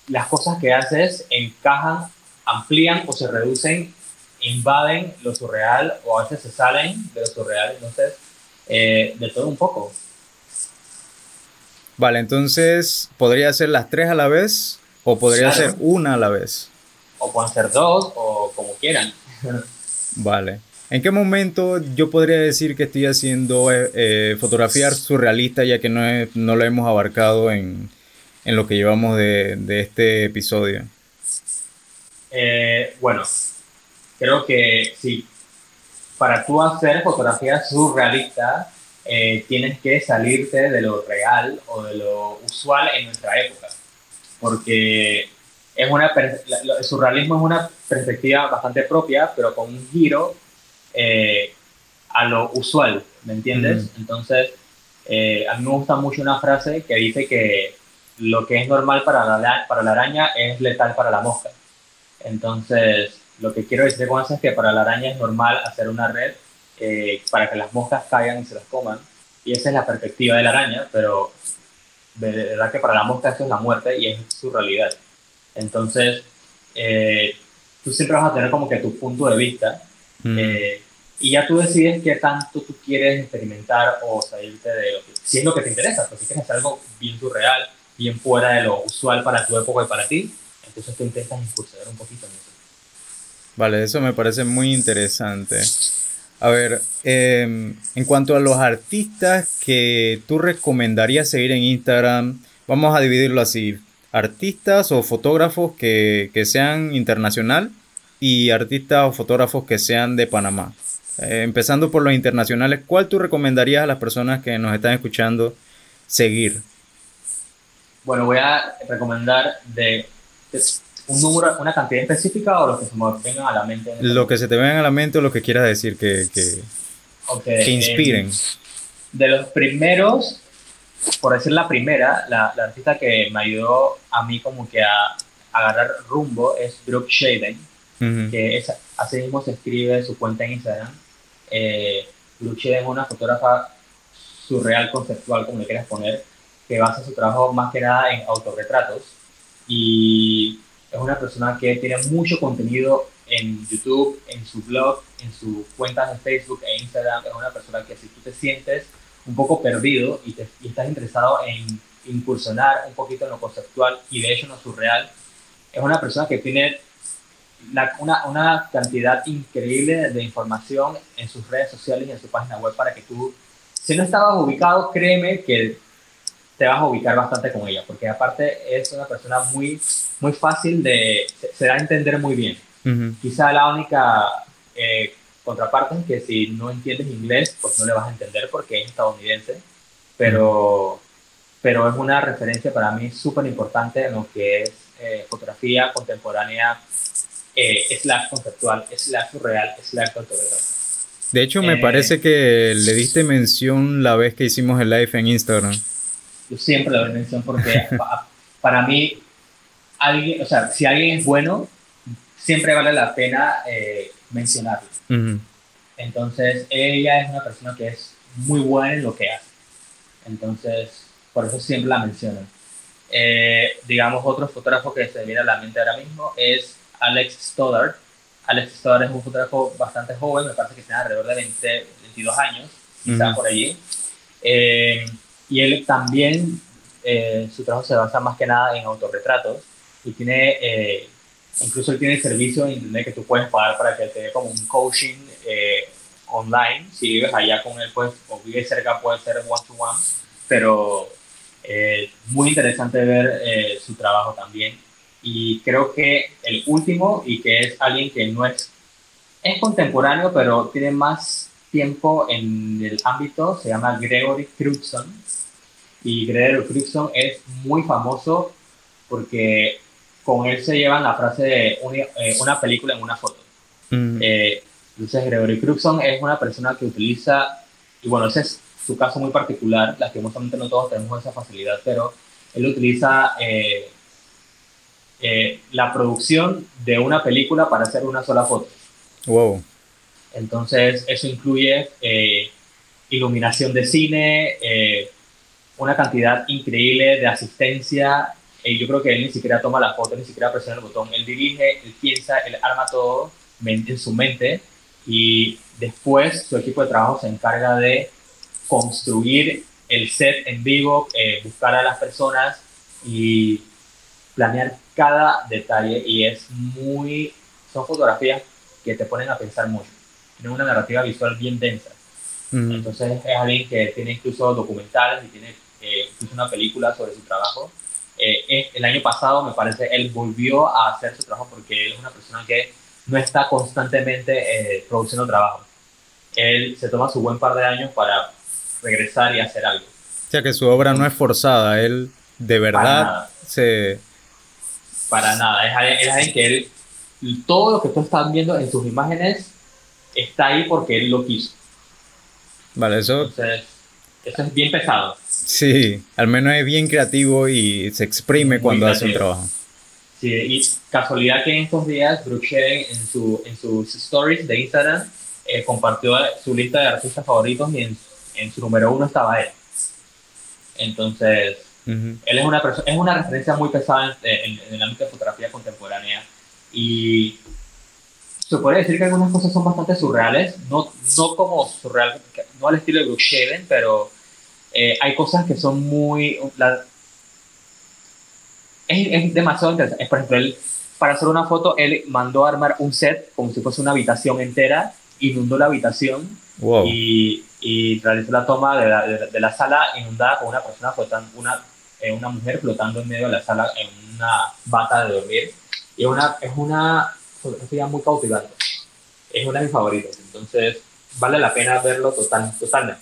las cosas que haces encajan, amplían o se reducen, invaden lo surreal, o a veces se salen de lo surreal, entonces, eh, de todo un poco. Vale, entonces podría ser las tres a la vez o podría ser una a la vez. O pueden ser dos o como quieran. Vale. ¿En qué momento yo podría decir que estoy haciendo eh, eh, fotografía surrealista ya que no, no lo hemos abarcado en, en lo que llevamos de, de este episodio? Eh, bueno, creo que sí. Para tú hacer fotografía surrealista, tienes que salirte de lo real o de lo usual en nuestra época. Porque es una, el surrealismo es una perspectiva bastante propia, pero con un giro eh, a lo usual, ¿me entiendes? Entonces, eh, a mí me gusta mucho una frase que dice que lo que es normal para la, para la araña es letal para la mosca. Entonces, lo que quiero decir con eso es que para la araña es normal hacer una red eh, para que las moscas caigan y se las coman. Y esa es la perspectiva de la araña, pero de verdad que para la mosca esto es la muerte y es su realidad. Entonces, eh, tú siempre vas a tener como que tu punto de vista mm. eh, y ya tú decides qué tanto tú quieres experimentar o salirte de lo que, si es lo que te interesa, pues si quieres hacer algo bien surreal, bien fuera de lo usual para tu época y para ti, entonces tú intentas incursionar un poquito en eso. Vale, eso me parece muy interesante. A ver, em, en cuanto a los artistas que tú recomendarías seguir en Instagram, vamos a dividirlo así. Artistas o fotógrafos que, que sean internacional y artistas o fotógrafos que sean de Panamá. Eh, empezando por los internacionales, ¿cuál tú recomendarías a las personas que nos están escuchando seguir? Bueno, voy a recomendar de, un número, una cantidad específica o lo que se me vengan a la mente. Lo que se te venga a la mente o lo que quieras decir que, que, que inspiren. de los primeros, por decir la primera, la, la, artista que me ayudó a mí como que a, agarrar rumbo es Brooke Shaden, que es, así mismo se escribe su cuenta en Instagram. Eh, Shaden es una fotógrafa surreal, conceptual, como le quieras poner, que basa su trabajo más que nada en autorretratos y es una persona que tiene mucho contenido en YouTube, en su blog, en sus cuentas de Facebook e Instagram. Es una persona que si tú te sientes un poco perdido y, te, estás interesado en incursionar un poquito en lo conceptual y de hecho en lo surreal, es una persona que tiene una, una, cantidad increíble de información en sus redes sociales y en su página web para que tú, si no estabas ubicado, créeme que te vas a ubicar bastante con ella, porque aparte es una persona muy, muy fácil de, se, da a entender muy bien. Quizá la única eh, contraparte es que si no entiendes inglés, pues no le vas a entender porque es estadounidense, pero, pero es una referencia para mí súper importante en lo que es eh, fotografía contemporánea, eh, slash conceptual, slash surreal, slash contemporánea. De hecho, me parece que le diste mención la vez que hicimos el live en Instagram yo siempre le doy mención porque *laughs* para mí, alguien, o sea, si alguien es bueno, siempre vale la pena eh, mencionarlo. Entonces, ella es una persona que es muy buena en lo que hace. Entonces, por eso siempre la menciono. Eh, digamos, otro fotógrafo que se viene a la mente ahora mismo es Alex Stoddard. Alex Stoddard es un fotógrafo bastante joven, me parece que tiene alrededor de 20, 22 años, quizá por allí. Eh, y él también, eh, su trabajo se basa más que nada en autorretratos y tiene, eh, incluso él tiene servicio en internet que tú puedes pagar para que te dé como un coaching online. Si vives allá con él, pues, o vives cerca, puede ser one-to-one, pero muy interesante ver su trabajo también. Y creo que el último, y que es alguien que no es, es contemporáneo, pero tiene más tiempo en el ámbito, se llama Gregory Crudson y Gregory Crudson es muy famoso porque con él se llevan la frase de eh, una, película en una foto. Mm. Eh, entonces, Gregory Crudson es una persona que utiliza, y bueno, ese es su caso muy particular, lastimosamente no todos tenemos esa facilidad, pero él utiliza eh, la producción de una película para hacer una sola foto. Wow. Entonces, eso incluye iluminación de cine, una cantidad increíble de asistencia. yo creo que él ni siquiera toma la foto, ni siquiera presiona el botón. Él dirige, él piensa, él arma todo en su mente y después su equipo de trabajo se encarga de construir el set en vivo, eh, buscar a las personas y planear cada detalle y es muy, son fotografías que te ponen a pensar mucho. Tienen una narrativa visual bien densa. Entonces es alguien que tiene incluso documentales y tiene eh, hizo una película sobre su trabajo. Eh, el año pasado, me parece, él volvió a hacer su trabajo porque él es una persona que no está constantemente eh, produciendo trabajo. Él se toma su buen par de años para regresar y hacer algo. O sea que su obra no es forzada, él de verdad se... Para nada, es alguien, que él, todo lo que tú estás viendo en sus imágenes está ahí porque él lo quiso. Vale, eso... Eso es bien pesado. Sí, al menos es bien creativo y se exprime cuando hace un trabajo. Sí, y casualidad que en estos días Brooke en, su, en sus stories de Instagram eh, compartió su lista de artistas favoritos y en, en, su número uno estaba él. Entonces, él es una, es una referencia muy pesada en, en, el ámbito de fotografía contemporánea y se puede decir que algunas cosas son bastante surreales, no, no como surreal, no al estilo de Brooke Shaven, pero eh, hay cosas que son muy... es, es, demasiado interesante. Por ejemplo, él para hacer una foto, él mandó a armar un set como si fuese una habitación entera, inundó la habitación y, y, realizó la toma de la, de, la, sala inundada con una persona flotando, una, una mujer flotando en medio de la sala en una bata de dormir. Y una, es una fotografía muy cautivante. Es una de mis favoritas. Entonces, vale la pena verlo total, totalmente.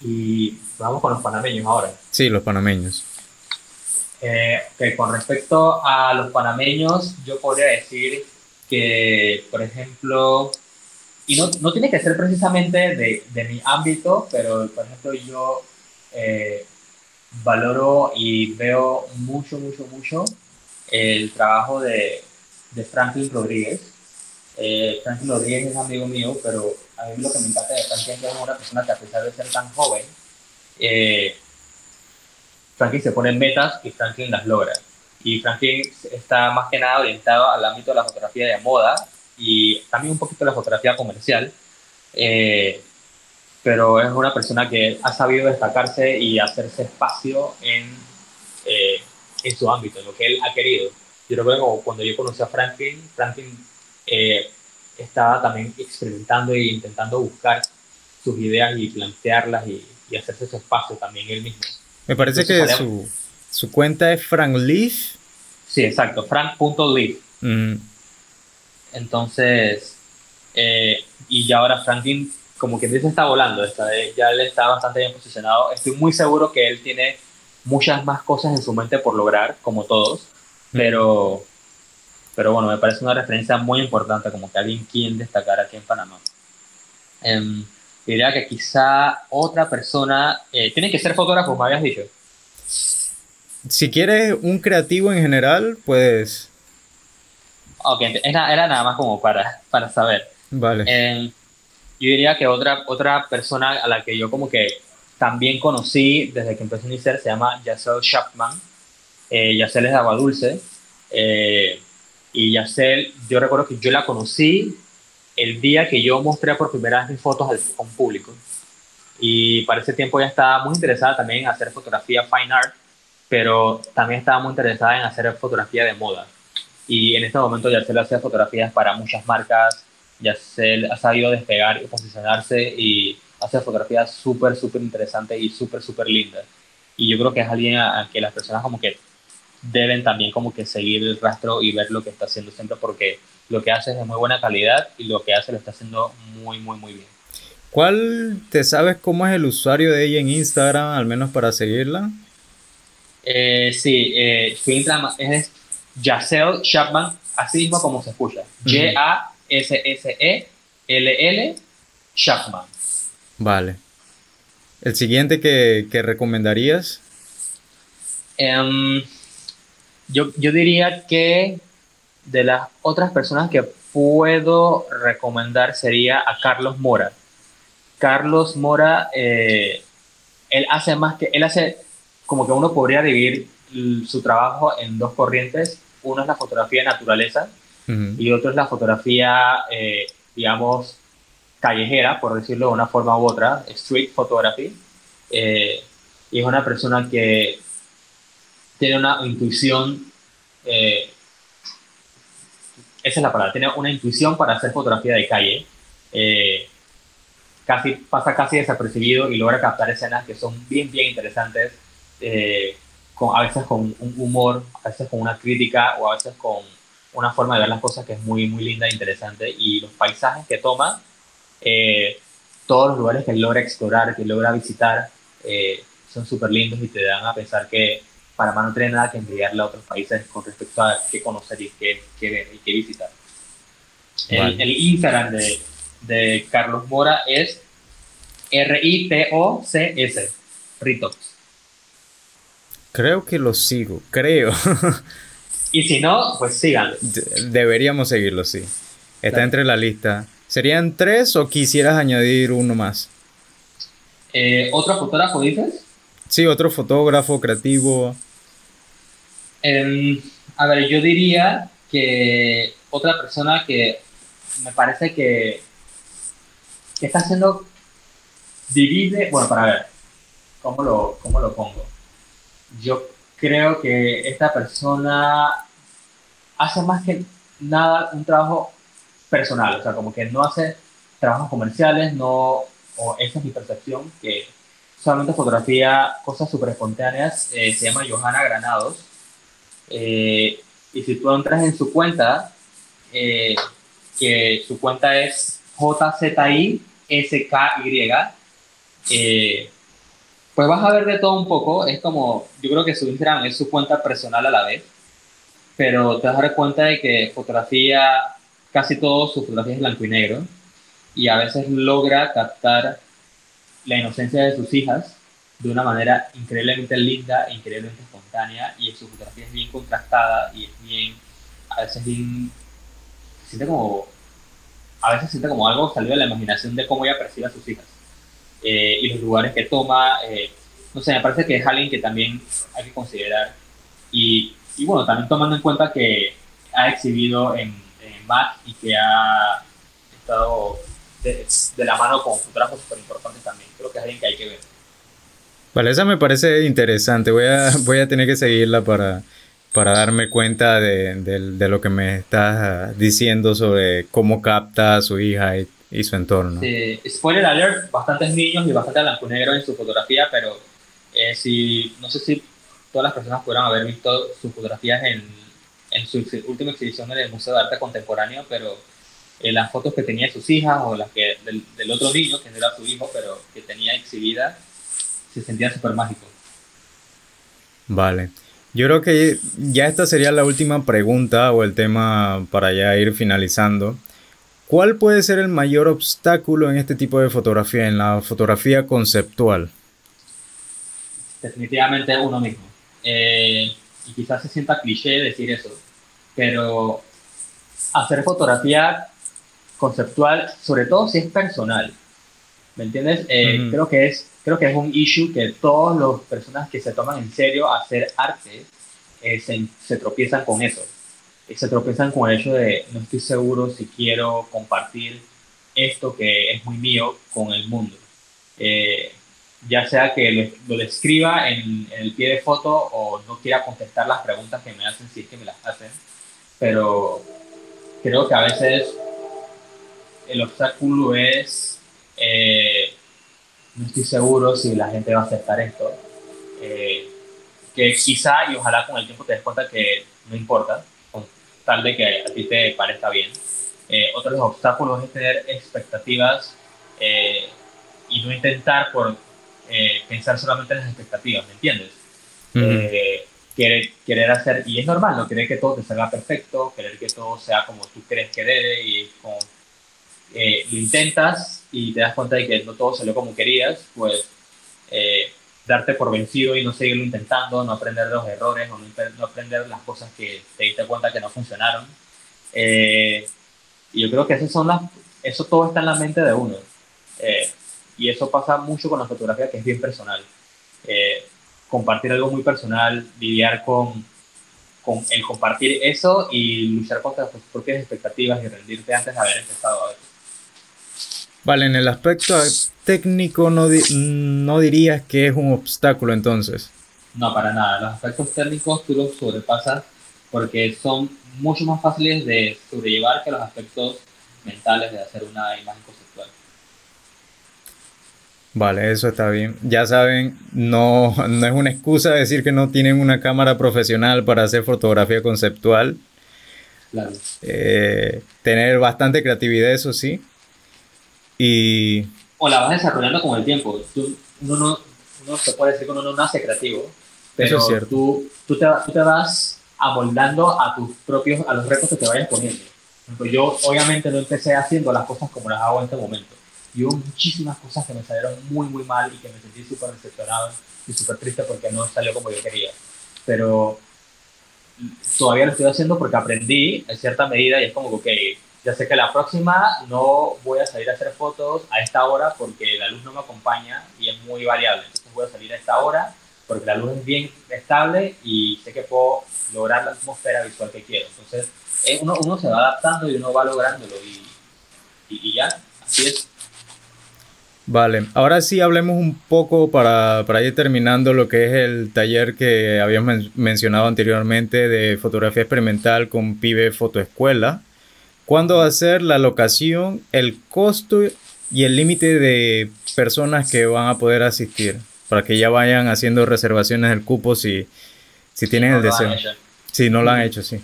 Y vamos con los panameños ahora. Sí, los panameños. Eh, con respecto a los panameños, yo podría decir que, por ejemplo, y no, no tiene que ser precisamente de, de, mi ámbito, pero, por ejemplo, yo eh, valoro y veo mucho, mucho, mucho el trabajo de, de Franklin Rodríguez. Eh, Franklin Rodríguez es amigo mío, pero a mí lo que me encanta de Franklin es que es una persona que a pesar de ser tan joven, eh, Franklin se pone metas y Franklin las logra. Y Franklin está más que nada orientado al ámbito de la fotografía de moda y también un poquito de la fotografía comercial. Eh, pero es una persona que ha sabido destacarse y hacerse espacio en, eh, en su ámbito, en lo que él ha querido. Yo recuerdo que cuando yo conocí a Franklin, Franklin eh, estaba también experimentando e intentando buscar sus ideas y plantearlas y, y hacerse ese espacio también él mismo. Me parece que su, su, cuenta es Frank Leaf. Sí, exacto, frank.leaf. Mm. Entonces, eh, y ya ahora Franklin, como que dice, está volando, está, ya él está bastante bien posicionado. Estoy muy seguro que él tiene muchas más cosas en su mente por lograr, como todos, mm. pero, pero bueno, me parece una referencia muy importante, como que alguien quien destacar aquí en Panamá. Um, diría que quizá otra persona, eh, tiene que ser fotógrafo, me habías dicho. Si quieres un creativo en general, pues... Ok, era, era nada más como para, para saber. Vale. Eh, yo diría que otra, otra persona a la que yo como que también conocí desde que empecé a iniciar se llama Yacel Chapman. Eh, Yacel es de Agua Dulce. Eh, y Yacel, yo recuerdo que yo la conocí el día que yo mostré por primera vez mis fotos al, público. Y para ese tiempo ya estaba muy interesada también en hacer fotografía fine art, pero también estaba muy interesada en hacer fotografía de moda. Y en este momento ya se hacía fotografías para muchas marcas, ya se ha sabido despegar y posicionarse y hacer fotografías súper, súper interesantes y súper, súper lindas. Y yo creo que es alguien a, que las personas como que deben también como que seguir el rastro y ver lo que está haciendo siempre porque lo que hace es de muy buena calidad y lo que hace lo está haciendo muy, muy, muy bien. ¿Cuál te sabes cómo es el usuario de ella en Instagram, al menos para seguirla? Eh, sí, eh, su Instagram es Yacel Chapman, así mismo como se escucha. Chapman. Vale. ¿El siguiente que, que recomendarías? Um, yo, yo diría que de las otras personas que puedo recomendar sería a Carlos Mora. Carlos Mora, eh, él hace más que, él hace como que uno podría dividir su trabajo en dos corrientes. Uno es la fotografía de naturaleza y otro es la fotografía, eh, digamos, callejera, por decirlo de una forma u otra, street photography. Eh, y es una persona que tiene una intuición esa es la palabra, tiene una intuición para hacer fotografía de calle. Eh, casi, pasa casi desapercibido y logra captar escenas que son bien, bien interesantes, eh, con, a veces con un humor, a veces con una crítica o a veces con una forma de ver las cosas que es muy, muy linda e interesante. Y los paisajes que toma, eh, todos los lugares que logra explorar, que logra visitar, son súper lindos y te dan a pensar que Panamá no tiene nada que enviarle a otros países con respecto a qué conocer y qué, ver y qué visitar. El, Instagram de, de, Carlos Mora es R-I-T-O-C-S, Ritox. Creo que lo sigo, creo. *laughs* y si no, pues síganlo. deberíamos seguirlo, sí. Está entre la lista. ¿Serían tres o quisieras añadir uno más? Eh, ¿Otro fotógrafo dices? Sí, otro fotógrafo creativo. Em, a ver, yo diría que otra persona que me parece que, está haciendo divide, bueno, para ver, ¿cómo lo, lo pongo? Yo creo que esta persona hace más que nada un trabajo personal, o sea, como que no hace trabajos comerciales, no, o esa es mi percepción, que solamente fotografía cosas súper espontáneas, eh, se llama Johanna Granados, eh, y si tú entras en su cuenta, eh, que su cuenta es JZI SKY, eh, pues vas a ver de todo un poco. Es como, yo creo que su Instagram es su cuenta personal a la vez, pero te vas a dar cuenta de que fotografía, casi todo su fotografía es blanco y negro, y a veces logra captar la inocencia de sus hijas de una manera increíblemente linda, increíblemente espontánea, y su fotografía es bien contrastada y es bien, a veces bien, siente como a veces siente como algo salido de la imaginación de cómo ella percibe a sus hijas eh, y los lugares que toma. Eh, no sé, me parece que es alguien que también hay que considerar. Y, y bueno, también tomando en cuenta que ha exhibido en, en MAC y que ha estado de, de la mano con fotógrafos súper importantes también. Creo que es alguien que hay que ver. Vale, esa me parece interesante. Voy a, *laughs* voy a tener que seguirla para, para darme cuenta de, de, de, lo que me estás diciendo sobre cómo capta a su hija y, y su entorno. Sí, spoiler alert, bastantes niños y bastante blanco negro en su fotografía, pero eh, si, no sé si todas las personas pudieran haber visto sus fotografías en, en su última exhibición en el Museo de Arte Contemporáneo, pero eh, las fotos que tenía de sus hijas o las que del, del otro niño, que no era su hijo, pero que tenía exhibida, se sentía súper mágico. Vale. Yo creo que ya esta sería la última pregunta o el tema para ya ir finalizando. ¿Cuál puede ser el mayor obstáculo en este tipo de fotografía, en la fotografía conceptual? Definitivamente uno mismo. Eh, y quizás se sienta cliché decir eso, pero hacer fotografía conceptual, sobre todo si es personal, ¿me entiendes? Eh, mm. Creo que es creo que es un issue que todas las personas que se toman en serio hacer arte eh, se, se, tropiezan con eso. Se tropiezan con el hecho de no estoy seguro si quiero compartir esto que es muy mío con el mundo. Eh, ya sea que lo, lo escriba en, en, el pie de foto o no quiera contestar las preguntas que me hacen si es que me las hacen. Pero creo que a veces el obstáculo es eh, no estoy seguro si la gente va a aceptar esto. Eh, que quizá y ojalá con el tiempo te des cuenta que no importa, tal de que a ti te parezca bien. Eh, otro de los obstáculos es tener expectativas eh, y no intentar por eh, pensar solamente en las expectativas, ¿me entiendes? Uh -huh. querer, querer hacer, y es normal, no querer que todo te salga perfecto, querer que todo sea como tú crees que debe y eh, lo intentas y te das cuenta de que no todo salió como querías, pues eh, darte por vencido y no seguirlo intentando, no aprender de los errores, no, no aprender las cosas que te diste cuenta que no funcionaron. Eh, y yo creo que esas son las, eso todo está en la mente de uno. Eh, y eso pasa mucho con la fotografía, que es bien personal. Eh, compartir algo muy personal, lidiar con, con el compartir eso y luchar contra tus propias expectativas y rendirte antes de haber empezado a ver. Vale, en el aspecto técnico no, di no dirías que es un obstáculo entonces. No, para nada. Los aspectos técnicos tú los sobrepasas porque son mucho más fáciles de sobrellevar que los aspectos mentales de hacer una imagen conceptual. Vale, eso está bien. Ya saben, no, no es una excusa decir que no tienen una cámara profesional para hacer fotografía conceptual. Claro. Eh, tener bastante creatividad, eso sí. Y... O la vas desarrollando con el tiempo. Tú, uno, no, uno se puede decir que uno no nace creativo, pero es tú, tú, te, tú te vas amoldando a tus propios, a los retos que te vayas poniendo. Pues yo obviamente no empecé haciendo las cosas como las hago en este momento. Y hubo muchísimas cosas que me salieron muy, muy mal y que me sentí súper decepcionado y súper triste porque no salió como yo quería. Pero todavía lo estoy haciendo porque aprendí en cierta medida y es como que, ya sé que la próxima no voy a salir a hacer fotos a esta hora porque la luz no me acompaña y es muy variable. Entonces voy a salir a esta hora porque la luz es bien estable y sé que puedo lograr la atmósfera visual que quiero. Entonces eh, uno, uno se va adaptando y uno va lográndolo y, y, y ya, así es. Vale, ahora sí hablemos un poco para, ir terminando lo que es el taller que habíamos mencionado anteriormente de fotografía experimental con Pibe Fotoescuela. ¿Cuándo va a ser la locación, el costo y el límite de personas que van a poder asistir? Para que ya vayan haciendo reservaciones del cupo si, si tienen el deseo. Si no lo han hecho, sí.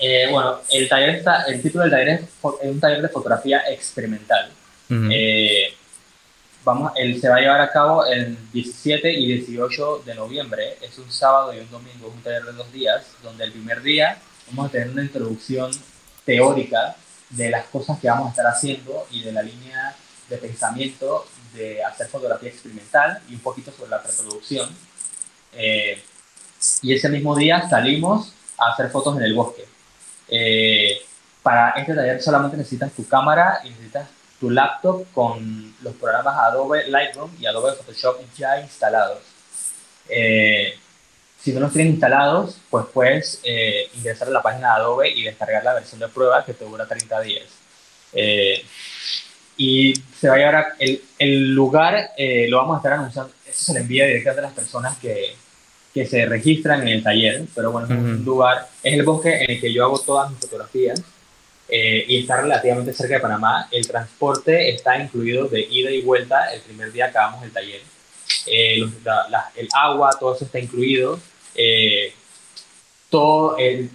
Eh, bueno, el taller está, el título del taller es, un taller de fotografía experimental vamos, él se va a llevar a cabo el 17 y 18 de noviembre. Es un sábado y un domingo, es un taller de dos días, donde el primer día vamos a tener una introducción teórica de las cosas que vamos a estar haciendo y de la línea de pensamiento de hacer fotografía experimental y un poquito sobre la preproducción. Eh, y ese mismo día salimos a hacer fotos en el bosque. Eh, para este taller solamente necesitas tu cámara y necesitas tu laptop con los programas Adobe Lightroom y Adobe Photoshop ya instalados. Eh, si no los tienes instalados, pues puedes eh, ingresar a la página de Adobe y descargar la versión de prueba que te dura 30 días. Eh, y se va a llevar el, el, lugar, lo vamos a estar anunciando, eso se le envía directamente a las personas que, que se registran en el taller, pero bueno, es un lugar, es el bosque en el que yo hago todas mis fotografías eh, y está relativamente cerca de Panamá. El transporte está incluido de ida y vuelta el primer día que hagamos el taller. Eh, el agua, todo eso está incluido. Eh, todo el,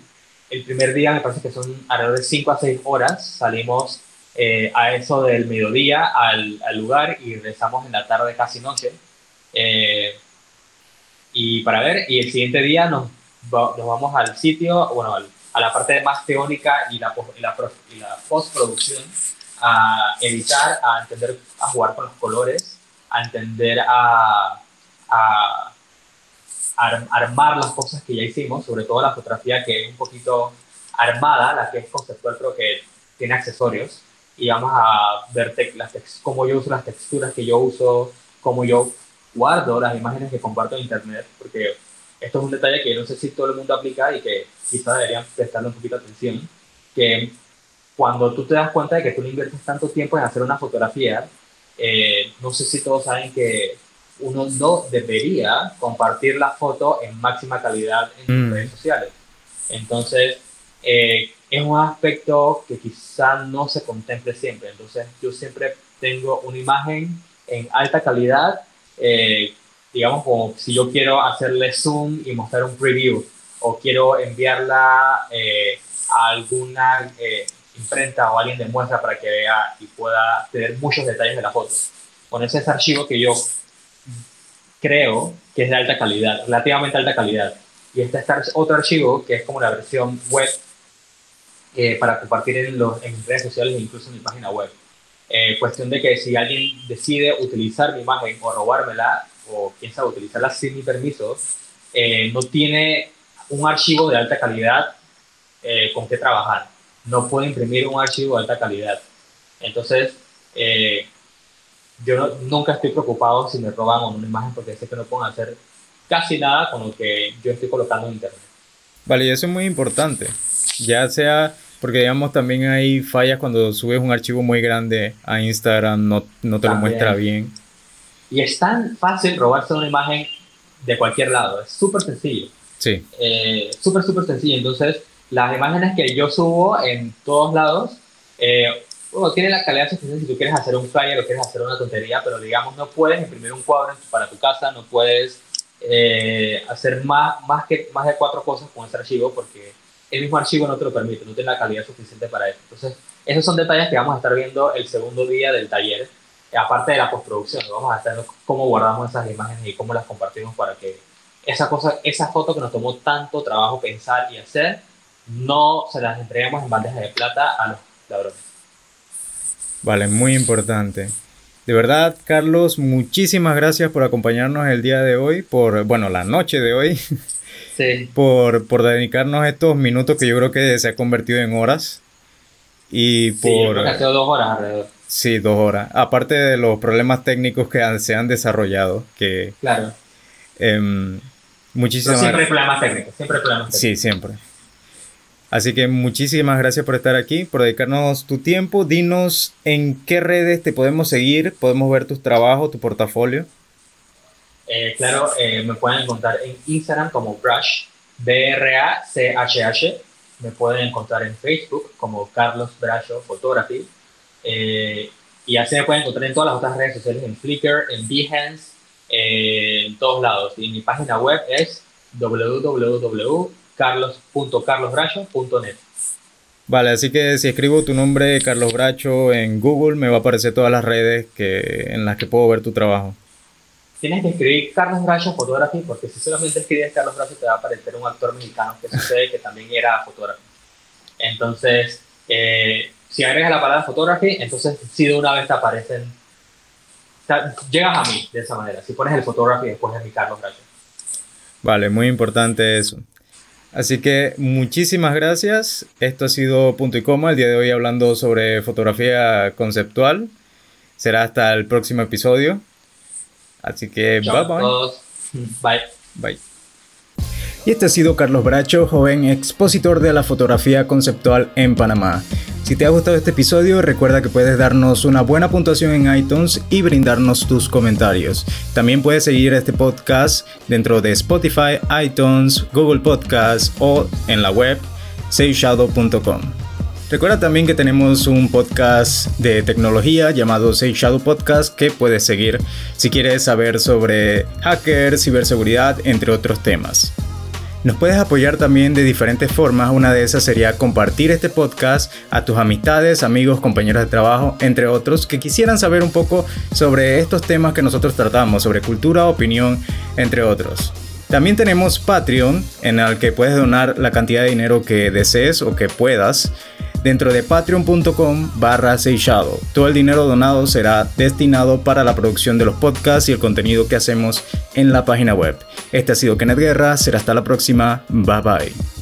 el, primer día me parece que son alrededor de 5 a 6 horas. Salimos a eso del mediodía al, al, lugar y regresamos en la tarde casi noche. y para ver, y el siguiente día nos, nos vamos al sitio, bueno, al, a la parte más teórica y la, y la, y la postproducción, a editar, a entender, a jugar con los colores, a entender a, a, armar las cosas que ya hicimos, sobre todo la fotografía que es un poquito armada, la que es conceptual pero que tiene accesorios, y vamos a ver las cómo yo uso las texturas que yo uso, cómo yo guardo las imágenes que comparto en internet, porque esto es un detalle que no sé si todo el mundo aplica y que quizá deberían prestarle un poquito de atención, que cuando tú te das cuenta de que tú no inviertes tanto tiempo en hacer una fotografía, eh, no sé si todos saben que uno no debería compartir la foto en máxima calidad en mm. redes sociales. Entonces, eh, es un aspecto que quizá no se contemple siempre. Entonces, yo siempre tengo una imagen en alta calidad eh, digamos, como si yo quiero hacerle zoom y mostrar un preview, o quiero enviarla eh, a alguna eh, imprenta o alguien de muestra para que vea y pueda tener muchos detalles de la foto. Con ese archivo que yo creo que es de alta calidad, relativamente alta calidad. Y este es otro archivo que es como la versión web eh, para compartir en, los, en redes sociales e incluso en mi página web. cuestión de que si alguien decide utilizar mi imagen o robármela, o piensa utilizarla sin mi permiso, eh, no tiene un archivo de alta calidad eh, con que trabajar. No puede imprimir un archivo de alta calidad. Entonces, eh, yo nunca estoy preocupado si me roban una imagen porque sé que no pueden hacer casi nada con lo que yo estoy colocando en internet. Vale, y eso es muy importante. Ya sea porque digamos también hay fallas cuando subes un archivo muy grande a Instagram, no, no te lo muestra bien. Y es tan fácil robarse una imagen de cualquier lado, es súper sencillo. Sí. Eh, súper, súper sencillo. Entonces, las imágenes que yo subo en todos lados, eh, tienen la calidad suficiente si tú quieres hacer un flyer o quieres hacer una tontería, pero digamos, no puedes imprimir un cuadro para tu casa, no puedes eh, hacer más, más, que, más de cuatro cosas con ese archivo porque el mismo archivo no te lo permite, no tiene la calidad suficiente para eso. Entonces, esos son detalles que vamos a estar viendo el segundo día del taller aparte de la postproducción, vamos a hacer cómo guardamos esas imágenes y cómo las compartimos para que esa cosa, esa foto que nos tomó tanto trabajo pensar y hacer, no se las entreguemos en bandeja de plata a los ladrones. Vale, muy importante. De verdad, Carlos, muchísimas gracias por acompañarnos el día de hoy, por, bueno, la noche de hoy. *laughs* Sí. Por, por dedicarnos estos minutos que yo creo que se ha convertido en horas. Y por... Sí, ha dos horas alrededor. Sí, dos horas. Aparte de los problemas técnicos que se han desarrollado, que... Claro. Eh, muchísimas... siempre hay problemas técnicos, siempre hay problemas técnicos. Sí, siempre. Así que muchísimas gracias por estar aquí, por dedicarnos tu tiempo. Dinos en qué redes te podemos seguir, podemos ver tus trabajos, tu portafolio. Eh, claro, eh, me pueden encontrar en Instagram como Brush, B-R-A-C-H-H. Me pueden encontrar en Facebook como Carlos Bracho Photography. Eh, y así me pueden encontrar en todas las otras redes sociales, en Flickr, en Behance, en todos lados. Y mi página web es www.carlos.carlosbracho.net. Vale, así que si escribo tu nombre, Carlos Bracho, en Google, me va a aparecer todas las redes que, en las que puedo ver tu trabajo. Tienes que escribir Carlos Bracho Photography, porque si solamente escribes Carlos Bracho, te va a aparecer un actor mexicano que sucede que también era fotógrafo. Entonces, eh, si agregas la palabra photography, entonces si de una vez te aparecen, llegas a mí de esa manera. Si pones el photography después de mi Carlos Bracho. Vale, muy importante eso. Así que muchísimas gracias. Esto ha sido punto y coma el día de hoy hablando sobre fotografía conceptual. Será hasta el próximo episodio. Así que bye bye. Bye. Bye. Y este ha sido Carlos Bracho, joven expositor de la fotografía conceptual en Panamá. Si te ha gustado este episodio, recuerda que puedes darnos una buena puntuación en iTunes y brindarnos tus comentarios. También puedes seguir este podcast dentro de Spotify, iTunes, Google Podcasts o en la web SaveShadow.com. Recuerda también que tenemos un podcast de tecnología llamado Shadow Podcast que puedes seguir si quieres saber sobre hackers, ciberseguridad, entre otros temas. Nos puedes apoyar también de diferentes formas. Una de esas sería compartir este podcast a tus amistades, amigos, compañeros de trabajo, entre otros, que quisieran saber un poco sobre estos temas que nosotros tratamos, sobre cultura, opinión, entre otros. También tenemos Patreon, en el que puedes donar la cantidad de dinero que desees o que puedas dentro de patreon.com barra. Todo el dinero donado será destinado para la producción de los podcasts y el contenido que hacemos en la página web. Este ha sido Kenneth Guerra, será hasta la próxima, bye bye.